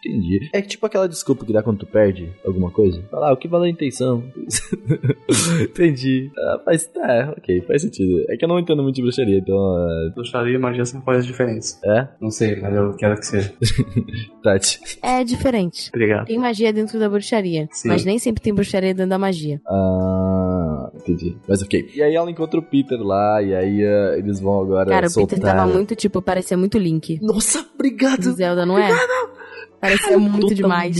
entendi. É tipo aquela desculpa que dá quando tu perde alguma coisa. Falar, ah, o que vale a intenção? entendi. Ah, faz, tá, ok, faz sentido. É que eu não entendo muito de bruxaria, então. Bruxaria e magia são coisas diferentes. É? Não sei, mas eu quero que seja. Tati. É diferente. Obrigado. Tem magia dentro da bruxaria, Sim. mas nem sempre tem bruxaria dentro da magia. Ah, entendi. Mas ok. E aí ela encontra o Peter lá, e aí ah, eles vão agora Cara, o soltar... Peter tava muito, tipo, parecia muito Link. Nossa, obrigado! Do Zelda, não é? Parecia muito demais.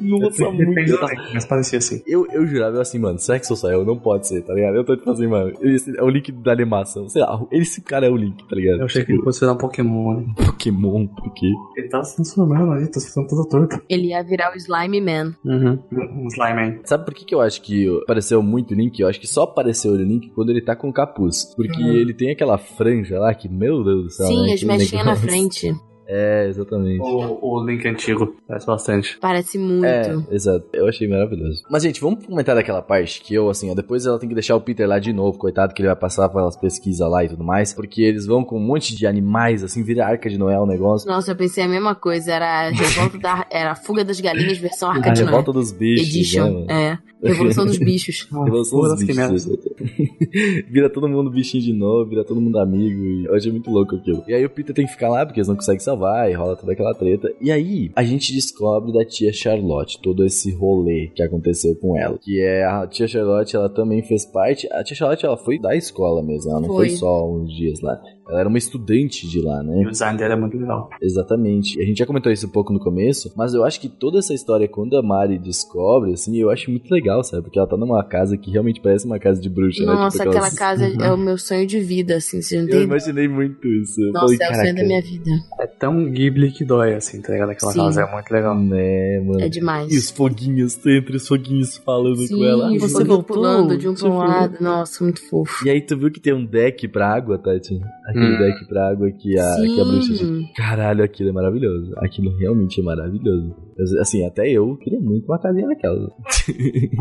Nossa, muito. Depende do tempo, mas parecia assim. Eu, eu jurava eu assim, mano, Sexo Sael não pode ser, tá ligado? Eu tô tipo assim, mano, esse é o link da animação. Sei lá, esse cara é o link, tá ligado? Eu achei que ele fosse virar um Pokémon, né? Pokémon, por quê? Ele tá se transformando ali, tá ficando todo torto. Ele ia virar o Slime Man. Uhum. Um Slime Man. Sabe por que, que eu acho que apareceu muito o Link? Eu acho que só apareceu o Link quando ele tá com o capuz. Porque ele tem aquela franja lá que, meu Deus do céu. Sim, né? as mechinhas na frente. É, exatamente. O, o Link antigo. Parece bastante. Parece muito. É, exato. Eu achei maravilhoso. Mas, gente, vamos comentar daquela parte que eu, assim, ó, depois ela tem que deixar o Peter lá de novo, coitado, que ele vai passar pelas pesquisas lá e tudo mais, porque eles vão com um monte de animais, assim, vira Arca de Noé o negócio. Nossa, eu pensei a mesma coisa. Era a revolta da. Era a fuga das galinhas versão Arca A de Noé. revolta dos bichos, né, Edition. mano? É. Revolução dos bichos. Revolução dos bichos. vira todo mundo bichinho de novo, vira todo mundo amigo. E eu achei muito louco aquilo. E aí o Peter tem que ficar lá porque eles não conseguem salvar e rola toda aquela treta. E aí a gente descobre da tia Charlotte todo esse rolê que aconteceu com ela. Que é a tia Charlotte, ela também fez parte. A tia Charlotte, ela foi da escola mesmo, ela não foi, Foi. só uns dias lá. Ela era uma estudante de lá, né? E o design dela é muito legal. Exatamente. A gente já comentou isso um pouco no começo, mas eu acho que toda essa história, quando a Mari descobre, assim, eu acho muito legal, sabe? Porque ela tá numa casa que realmente parece uma casa de bruxa, né? Nossa, Tipo, aquela casa é o meu sonho de vida, assim. Você não Eu tem. imaginei muito isso. Eu Nossa, falei, é o sonho "Caraca, da minha vida. É tão Ghibli que dói, assim, tá ligado? Aquela Sim. casa é muito legal. Né, mano. É demais. E os foguinhos, entre os foguinhos falando Sim, com ela. "Ai, você voltou? pulando de um pra um Tipo, lado. Nossa, muito fofo. E aí tu viu que tem um deck pra água, Tati? Aquele Hum. deck pra água que a, que a bruxa... Sim. Caralho, aquilo é maravilhoso. Aquilo realmente é maravilhoso. Eu- Assim, até eu queria muito uma casinha daquela.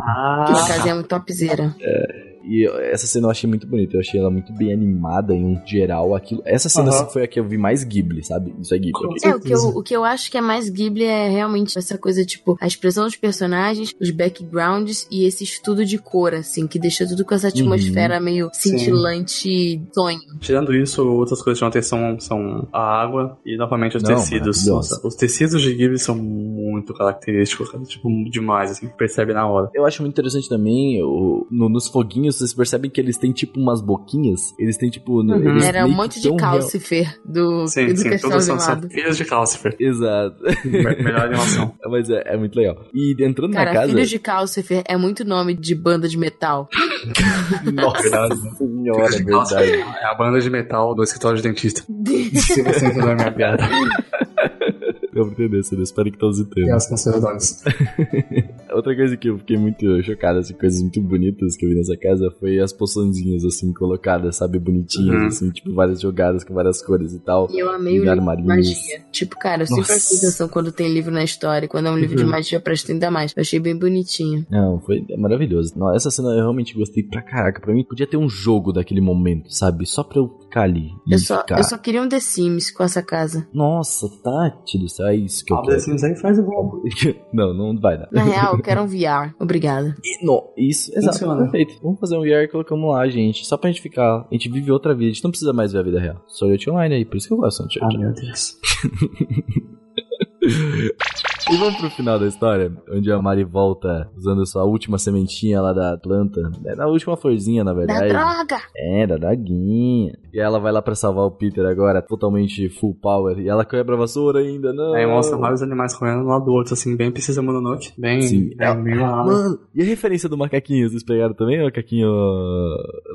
Ah, Aquela casinha é muito topzera. E essa cena eu achei muito bonita. Eu achei ela muito bem animada em um geral. Aquilo, essa cena assim, foi a que eu vi mais Ghibli, sabe? Isso é Ghibli. É, o que, eu, o que eu acho que é mais Ghibli é realmente essa coisa, tipo, a expressão dos personagens, os backgrounds e esse estudo de cor, assim, que deixa tudo com essa atmosfera meio cintilante sonho. Tirando isso, outras coisas que chamam atenção são a água e novamente os Não, tecidos. Nossa, os tecidos de Ghibli são muito característicos, cara, tipo, demais, assim, percebe na hora. Eu acho muito interessante também, o, no- nos foguinhos, vocês percebem que eles têm tipo umas boquinhas. Eles têm tipo. Uhum. eles Era um monte de tão real- Calcifer do, Sim, do sim, todos são, são Animado. filhos de Calcifer. Exato. Me- Melhor animação. Mas é, é muito legal. E entrando na Cara, casa. Filhos de Calcifer é muito nome de banda de metal. Nossa senhora, é Nossa, verdade. é a banda de metal do escritório de dentista. Se você entendeu a minha piada. Deu pra entender, Ciro. Espero que todos E entendam. as canceladores. Outra coisa que eu fiquei muito chocado, assim, coisas muito bonitas que eu vi nessa casa foi as poçõezinhas, assim, colocadas, sabe, bonitinhas, Uhum. assim, tipo, várias jogadas com várias cores e tal. E eu amei o livro de magia. Tipo, cara, eu sempre prestei atenção quando tem livro na história. Quando é um livro de Uhum. magia, eu presto ainda mais. Eu achei bem bonitinho. Não, foi maravilhoso. Não, essa cena eu realmente gostei pra caraca. Pra mim, podia ter um jogo daquele momento, sabe? Só pra eu ficar ali. Eu só, ficar... eu só queria um The Sims com essa casa. Nossa, Tati do céu, é isso que eu Ah, quero. Sims aí faz igual. não, não vai dar. Na real, eu quero um VR. Obrigada. E, não, isso, exato, Funciona. perfeito. Vamos fazer um VR e colocamos lá, gente. Só pra gente ficar. A gente vive outra vida. A gente não precisa mais ver a vida real. Art Online aí, por isso que eu gosto de Ah, meu Deus. E vamos pro final da história, onde a Mari volta usando sua última sementinha lá da planta. É na última florzinha, na Da verdade. droga! É, da draguinha. E ela vai lá pra salvar o Peter agora, totalmente full power. E ela quebra a vassoura ainda, não. Aí mostra vários animais correndo um lado do outro, assim, bem precisa Mononoke. Bem, Sim. bem, bem lá. Mano, e a referência do macaquinho? Vocês pegaram também o macaquinho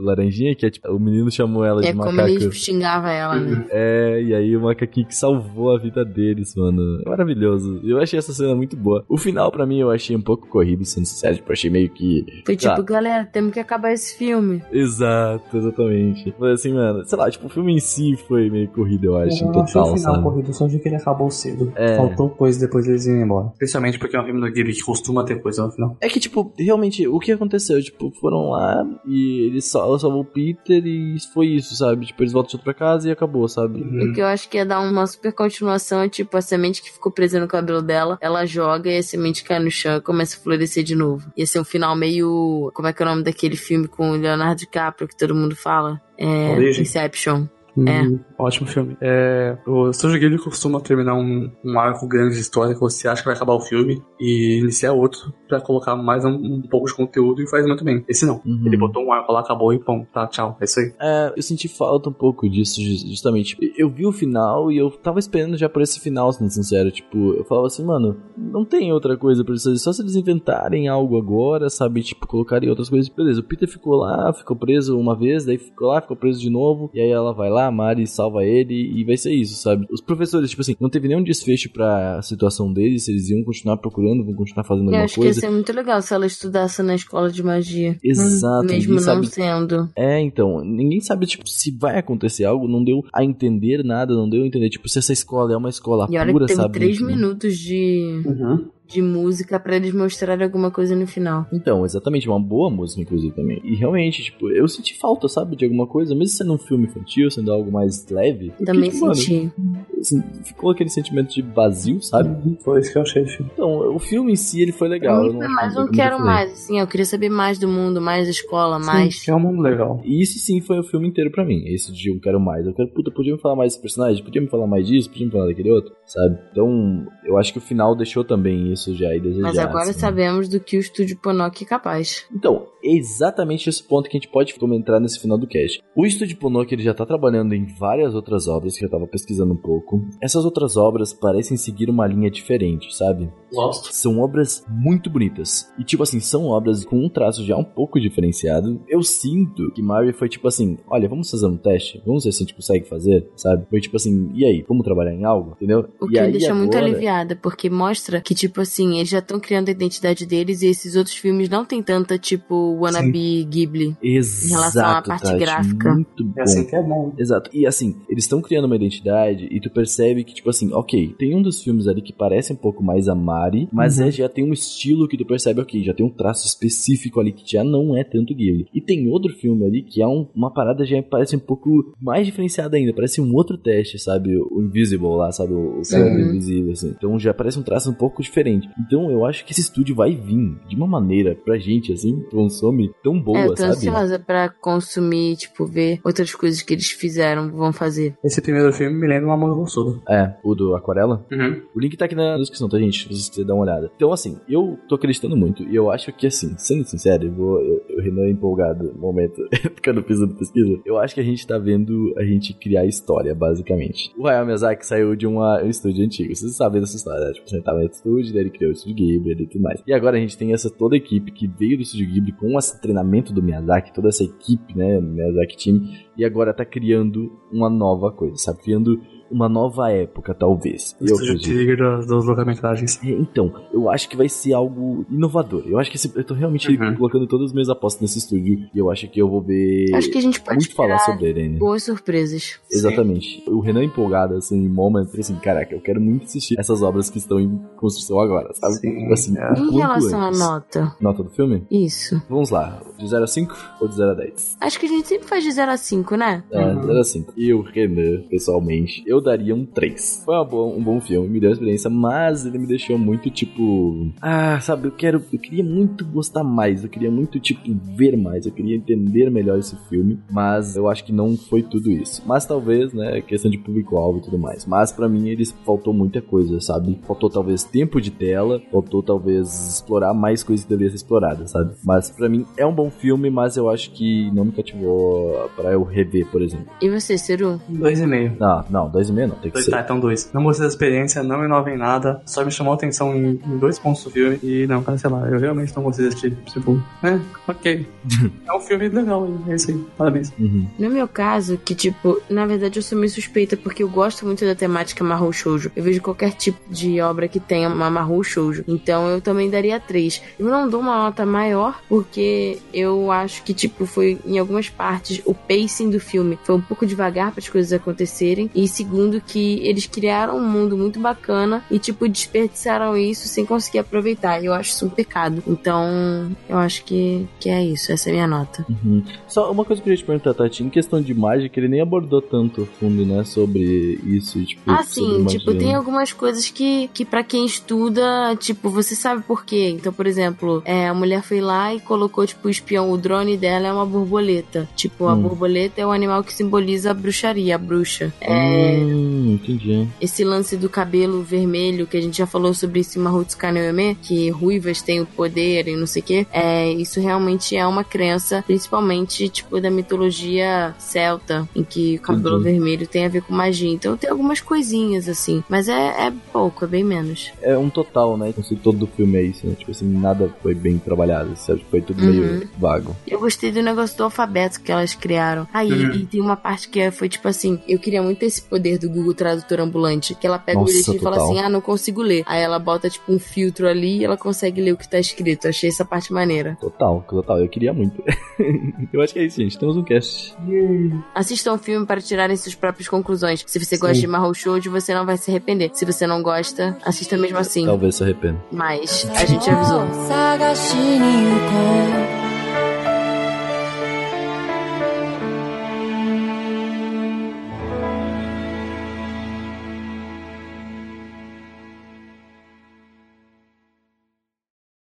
laranjinha? Que é tipo, o menino chamou ela É de como macaco. ele xingava ela, né? É, e aí o macaquinho que salvou a vida deles, mano. É maravilhoso. Eu achei essa cena muito boa. O final, pra mim, eu achei um pouco corrido, sendo sincero. Tipo, achei meio que. Foi tipo, Ah. galera, temos que acabar esse filme. Exato, exatamente. Foi assim, mano. Sei lá, tipo, o filme em si foi meio corrido, eu acho, Eu em não achei total, o final sabe? corrido, só achei que ele acabou cedo. É. Faltou coisa depois deles irem embora. Especialmente porque é um filme do Ghibli que costuma ter coisa no final. É que, tipo, realmente, o que aconteceu? Tipo, foram lá e eles sal ela salvou o Peter e foi isso, sabe? Tipo, eles voltam pra casa e acabou, sabe? O que eu acho que ia dar uma super continuação é tipo a semente que ficou presa no cabelo dela, ela joga e a semente cai no chão e começa a florescer de novo. Ia ser um final meio. Como é que é o nome daquele filme com o Leonardo DiCaprio que todo mundo fala? É. Origem? Inception. É. Ótimo filme. É, o Studio Ghibli costuma terminar um, um arco grande de história que você acha que vai acabar o filme e iniciar outro pra colocar mais um, um pouco de conteúdo e faz muito bem. Esse não. Uhum. Ele botou um arco lá, acabou e pum, tá, tchau. É isso aí. É, eu senti falta um pouco disso, ju- justamente. Eu vi o final e eu tava esperando já por esse final, sendo sincero. Tipo, eu falava assim, mano, não tem outra coisa pra eles fazerem. Só se eles inventarem algo agora, sabe? Tipo, colocarem outras coisas. Beleza, o Peter ficou lá, ficou preso uma vez, daí ficou lá, ficou preso de novo. E aí ela vai lá, a Mari salva ele e vai ser isso, sabe? Os professores, tipo assim, não teve nenhum desfecho pra situação deles, se eles iam continuar procurando, vão continuar fazendo Eu alguma acho que ia coisa. ser muito legal se ela estudasse na escola de magia. Exato, Mesmo não sabe- sendo. É, então, ninguém sabe, tipo, se vai acontecer algo, não deu a entender nada, não deu a entender, tipo, se essa escola é uma escola E olha pura, que teve sabe? três Tipo, minutos de, Uhum. De música pra eles mostrarem alguma coisa no final. Então, exatamente, uma boa música, inclusive, também. E realmente, tipo, eu senti falta, sabe, de alguma coisa, mesmo sendo um filme infantil, sendo algo mais leve. porque, Também tipo, mano, senti. assim, ficou aquele sentimento de vazio, sabe? Uhum. Foi isso que eu achei do filme. Então, o filme em si, ele foi legal. Eu não mais como eu quero mais, assim, eu queria saber mais do mundo, mais da escola, mais. Sim, é um mundo legal. E isso sim foi o filme inteiro pra mim. Esse de eu quero mais. Eu quero, puta, podia me falar mais desse personagem? Podia me falar mais disso? Podia me falar daquele outro? Sabe? Então, eu acho que o final deixou também isso já aí desejar. Mas agora assim. sabemos do que o estúdio Ponoc é capaz. Então, é exatamente esse ponto que a gente pode comentar nesse final do cast. O Estúdio Ponoki ele já tá trabalhando em várias outras obras que eu tava pesquisando um pouco. Essas outras obras parecem seguir uma linha diferente, sabe? Gosto. São obras muito bonitas. E, tipo assim, são obras com um traço já um pouco diferenciado. Eu sinto que Marvel foi tipo assim: olha, vamos fazer um teste, vamos ver se a gente consegue fazer, sabe? Foi tipo assim: e aí, vamos trabalhar em algo? Entendeu? O e que aí, me deixa muito agora- aliviada, porque mostra que, tipo assim, eles já estão criando a identidade deles e esses outros filmes não tem tanta, tipo, wannabe Ghibli. Exato, relação à parte Tati, gráfica. Muito bom. É assim que é bom. Exato. E assim, eles estão criando uma identidade e tu percebe que, tipo assim, ok, tem um dos filmes ali que parece um pouco mais a Mari, mas Uhum. é, já tem um estilo que tu percebe, ok, já tem um traço específico ali que já não é tanto Ghibli. E tem outro filme ali que é um- uma parada já parece um pouco mais diferenciada ainda, parece um outro teste, sabe? O Invisible lá, sabe? O, o filme Uhum. invisível, assim. Então já parece um traço um pouco diferente. Então eu acho que esse estúdio vai vir de uma maneira pra gente, assim, consome tão boa, é, eu tô sabe? ansiosa pra consumir, tipo, ver outras coisas que eles fizeram, vão fazer. Esse primeiro filme me lembra uma mão Gostoso. É, o do Aquarela. Uhum. O link tá aqui na descrição, tá, gente? Se vocês quiserem dar uma olhada. Então, assim, eu tô acreditando muito. E eu acho que, assim, sendo sincero, eu vou. Eu, eu Renan é empolgado no momento, porque eu não fiz a pesquisa. Eu acho que a gente tá vendo a gente criar história, basicamente. O Hayao Miyazaki saiu de uma, um estúdio antigo. Vocês sabem dessa história, né? Tipo, você tava no estúdio, daí ele criou o estúdio Ghibli e tudo mais. E agora a gente tem essa toda equipe que veio do estúdio Ghibli com esse treinamento do Miyazaki, toda essa equipe, né? Miyazaki Team. E agora tá criando uma nova coisa, sabe? Criando uma nova época, talvez. Eu Estúdio acredito. Trigger das, das longa-metragens. É, então, eu acho que vai ser algo inovador. Eu acho que esse- eu tô realmente Uhum. colocando todas as minhas apostas nesse estúdio e eu acho que eu vou ver Acho que a gente pode muito falar sobre ele ainda. boas surpresas. Exatamente. O Renan empolgado, assim, em moment, assim, caraca, eu quero muito assistir essas obras que estão em construção agora, sabe? Sim, assim, é. Em relação à antes. nota, Nota do filme? isso. Vamos lá, de 0 a 5 ou de 0 a 10? Acho que a gente sempre faz de 0 a 5, né? É, Uhum. 0 a 5. E o Renan, pessoalmente, eu daria um 3. Foi uma boa- um bom filme, me deu uma experiência, mas ele me deixou muito tipo. Ah, sabe, eu quero. Eu queria muito gostar mais, eu queria muito, tipo, ver mais, eu queria entender melhor esse filme, mas eu acho que não foi tudo isso. Mas talvez, né, questão de público-alvo e tudo mais. Mas pra mim eles faltou muita coisa, sabe? Faltou talvez tempo de tela, faltou talvez explorar mais coisas que deveriam ser exploradas, sabe? Mas pra mim é um bom filme, mas eu acho que não me cativou pra eu rever, por exemplo. E você, Ceru? Dois e meio. Não, não, dois e meio não, tem que Dois, ser. tá, então dois. Não gostei da experiência, não inova em nada, só me chamou a atenção em, em dois pontos do filme. E não, cara, sei lá, eu realmente não gostei desse tipo. Tipo, é, ok. é um filme legal, hein? é isso aí, parabéns. Uhum. No meu caso, que tipo, na verdade eu sou meio suspeita porque eu gosto muito da temática Mahou Shoujo. Eu vejo qualquer tipo de obra que tenha uma Mahou Shoujo. Então eu também daria 3. Eu não dou uma nota maior porque eu acho que, tipo, foi em algumas partes o pacing do filme foi um pouco devagar para as coisas acontecerem. E segundo, que eles criaram um mundo muito bacana e, tipo, desperdiçaram isso sem conseguir aproveitar. E eu acho isso um pecado. Então, eu acho que, que é isso. Essa é a minha nota. Uhum. Só uma coisa que eu queria te perguntar, Tati, em questão de mágica, ele nem abordou tanto a fundo, né, sobre isso, tipo, Ah, sim, tipo, tem algumas coisas que, que para quem estuda, tipo, você sabe por quê. Então, por exemplo, é, a mulher foi lá e colocou, tipo, o espião, o drone dela é uma borboleta. Tipo, a Hum. borboleta é o animal que simboliza a bruxaria, a bruxa. É, Hum, entendi. esse lance do cabelo vermelho, que a gente já falou sobre esse Mahotsuka no Yome, que ruivas têm o poder e não sei o quê, é, isso realmente é uma crença, principalmente, tipo, da mitologia celta, em que o cabelo Uhum. vermelho tem a ver com magia. Então tem algumas coisinhas, assim, mas é, é pouco, é bem menos. É um total, né, o conceito todo do filme é isso, né, tipo assim, nada foi bem trabalhado, sabe, foi tudo Uhum. meio vago. Eu gostei do negócio do alfabeto que elas criaram. Aí, Uhum. e tem uma parte que é- foi tipo assim: eu queria muito esse poder poder do Google Tradutor Ambulante, que ela pega Nossa, o livro e fala assim: ah, não consigo ler. Aí ela bota tipo um filtro ali e ela consegue ler o que tá escrito. Achei essa parte maneira. Total, total. Eu queria muito. eu acho que é isso, gente. Temos um cast. Yeah. Assistam o filme para tirarem suas próprias conclusões. Se você Sim. gosta de Marrow Show, você não vai se arrepender. Se você não gosta, assista mesmo assim. Talvez se arrependa. Mas a gente avisou.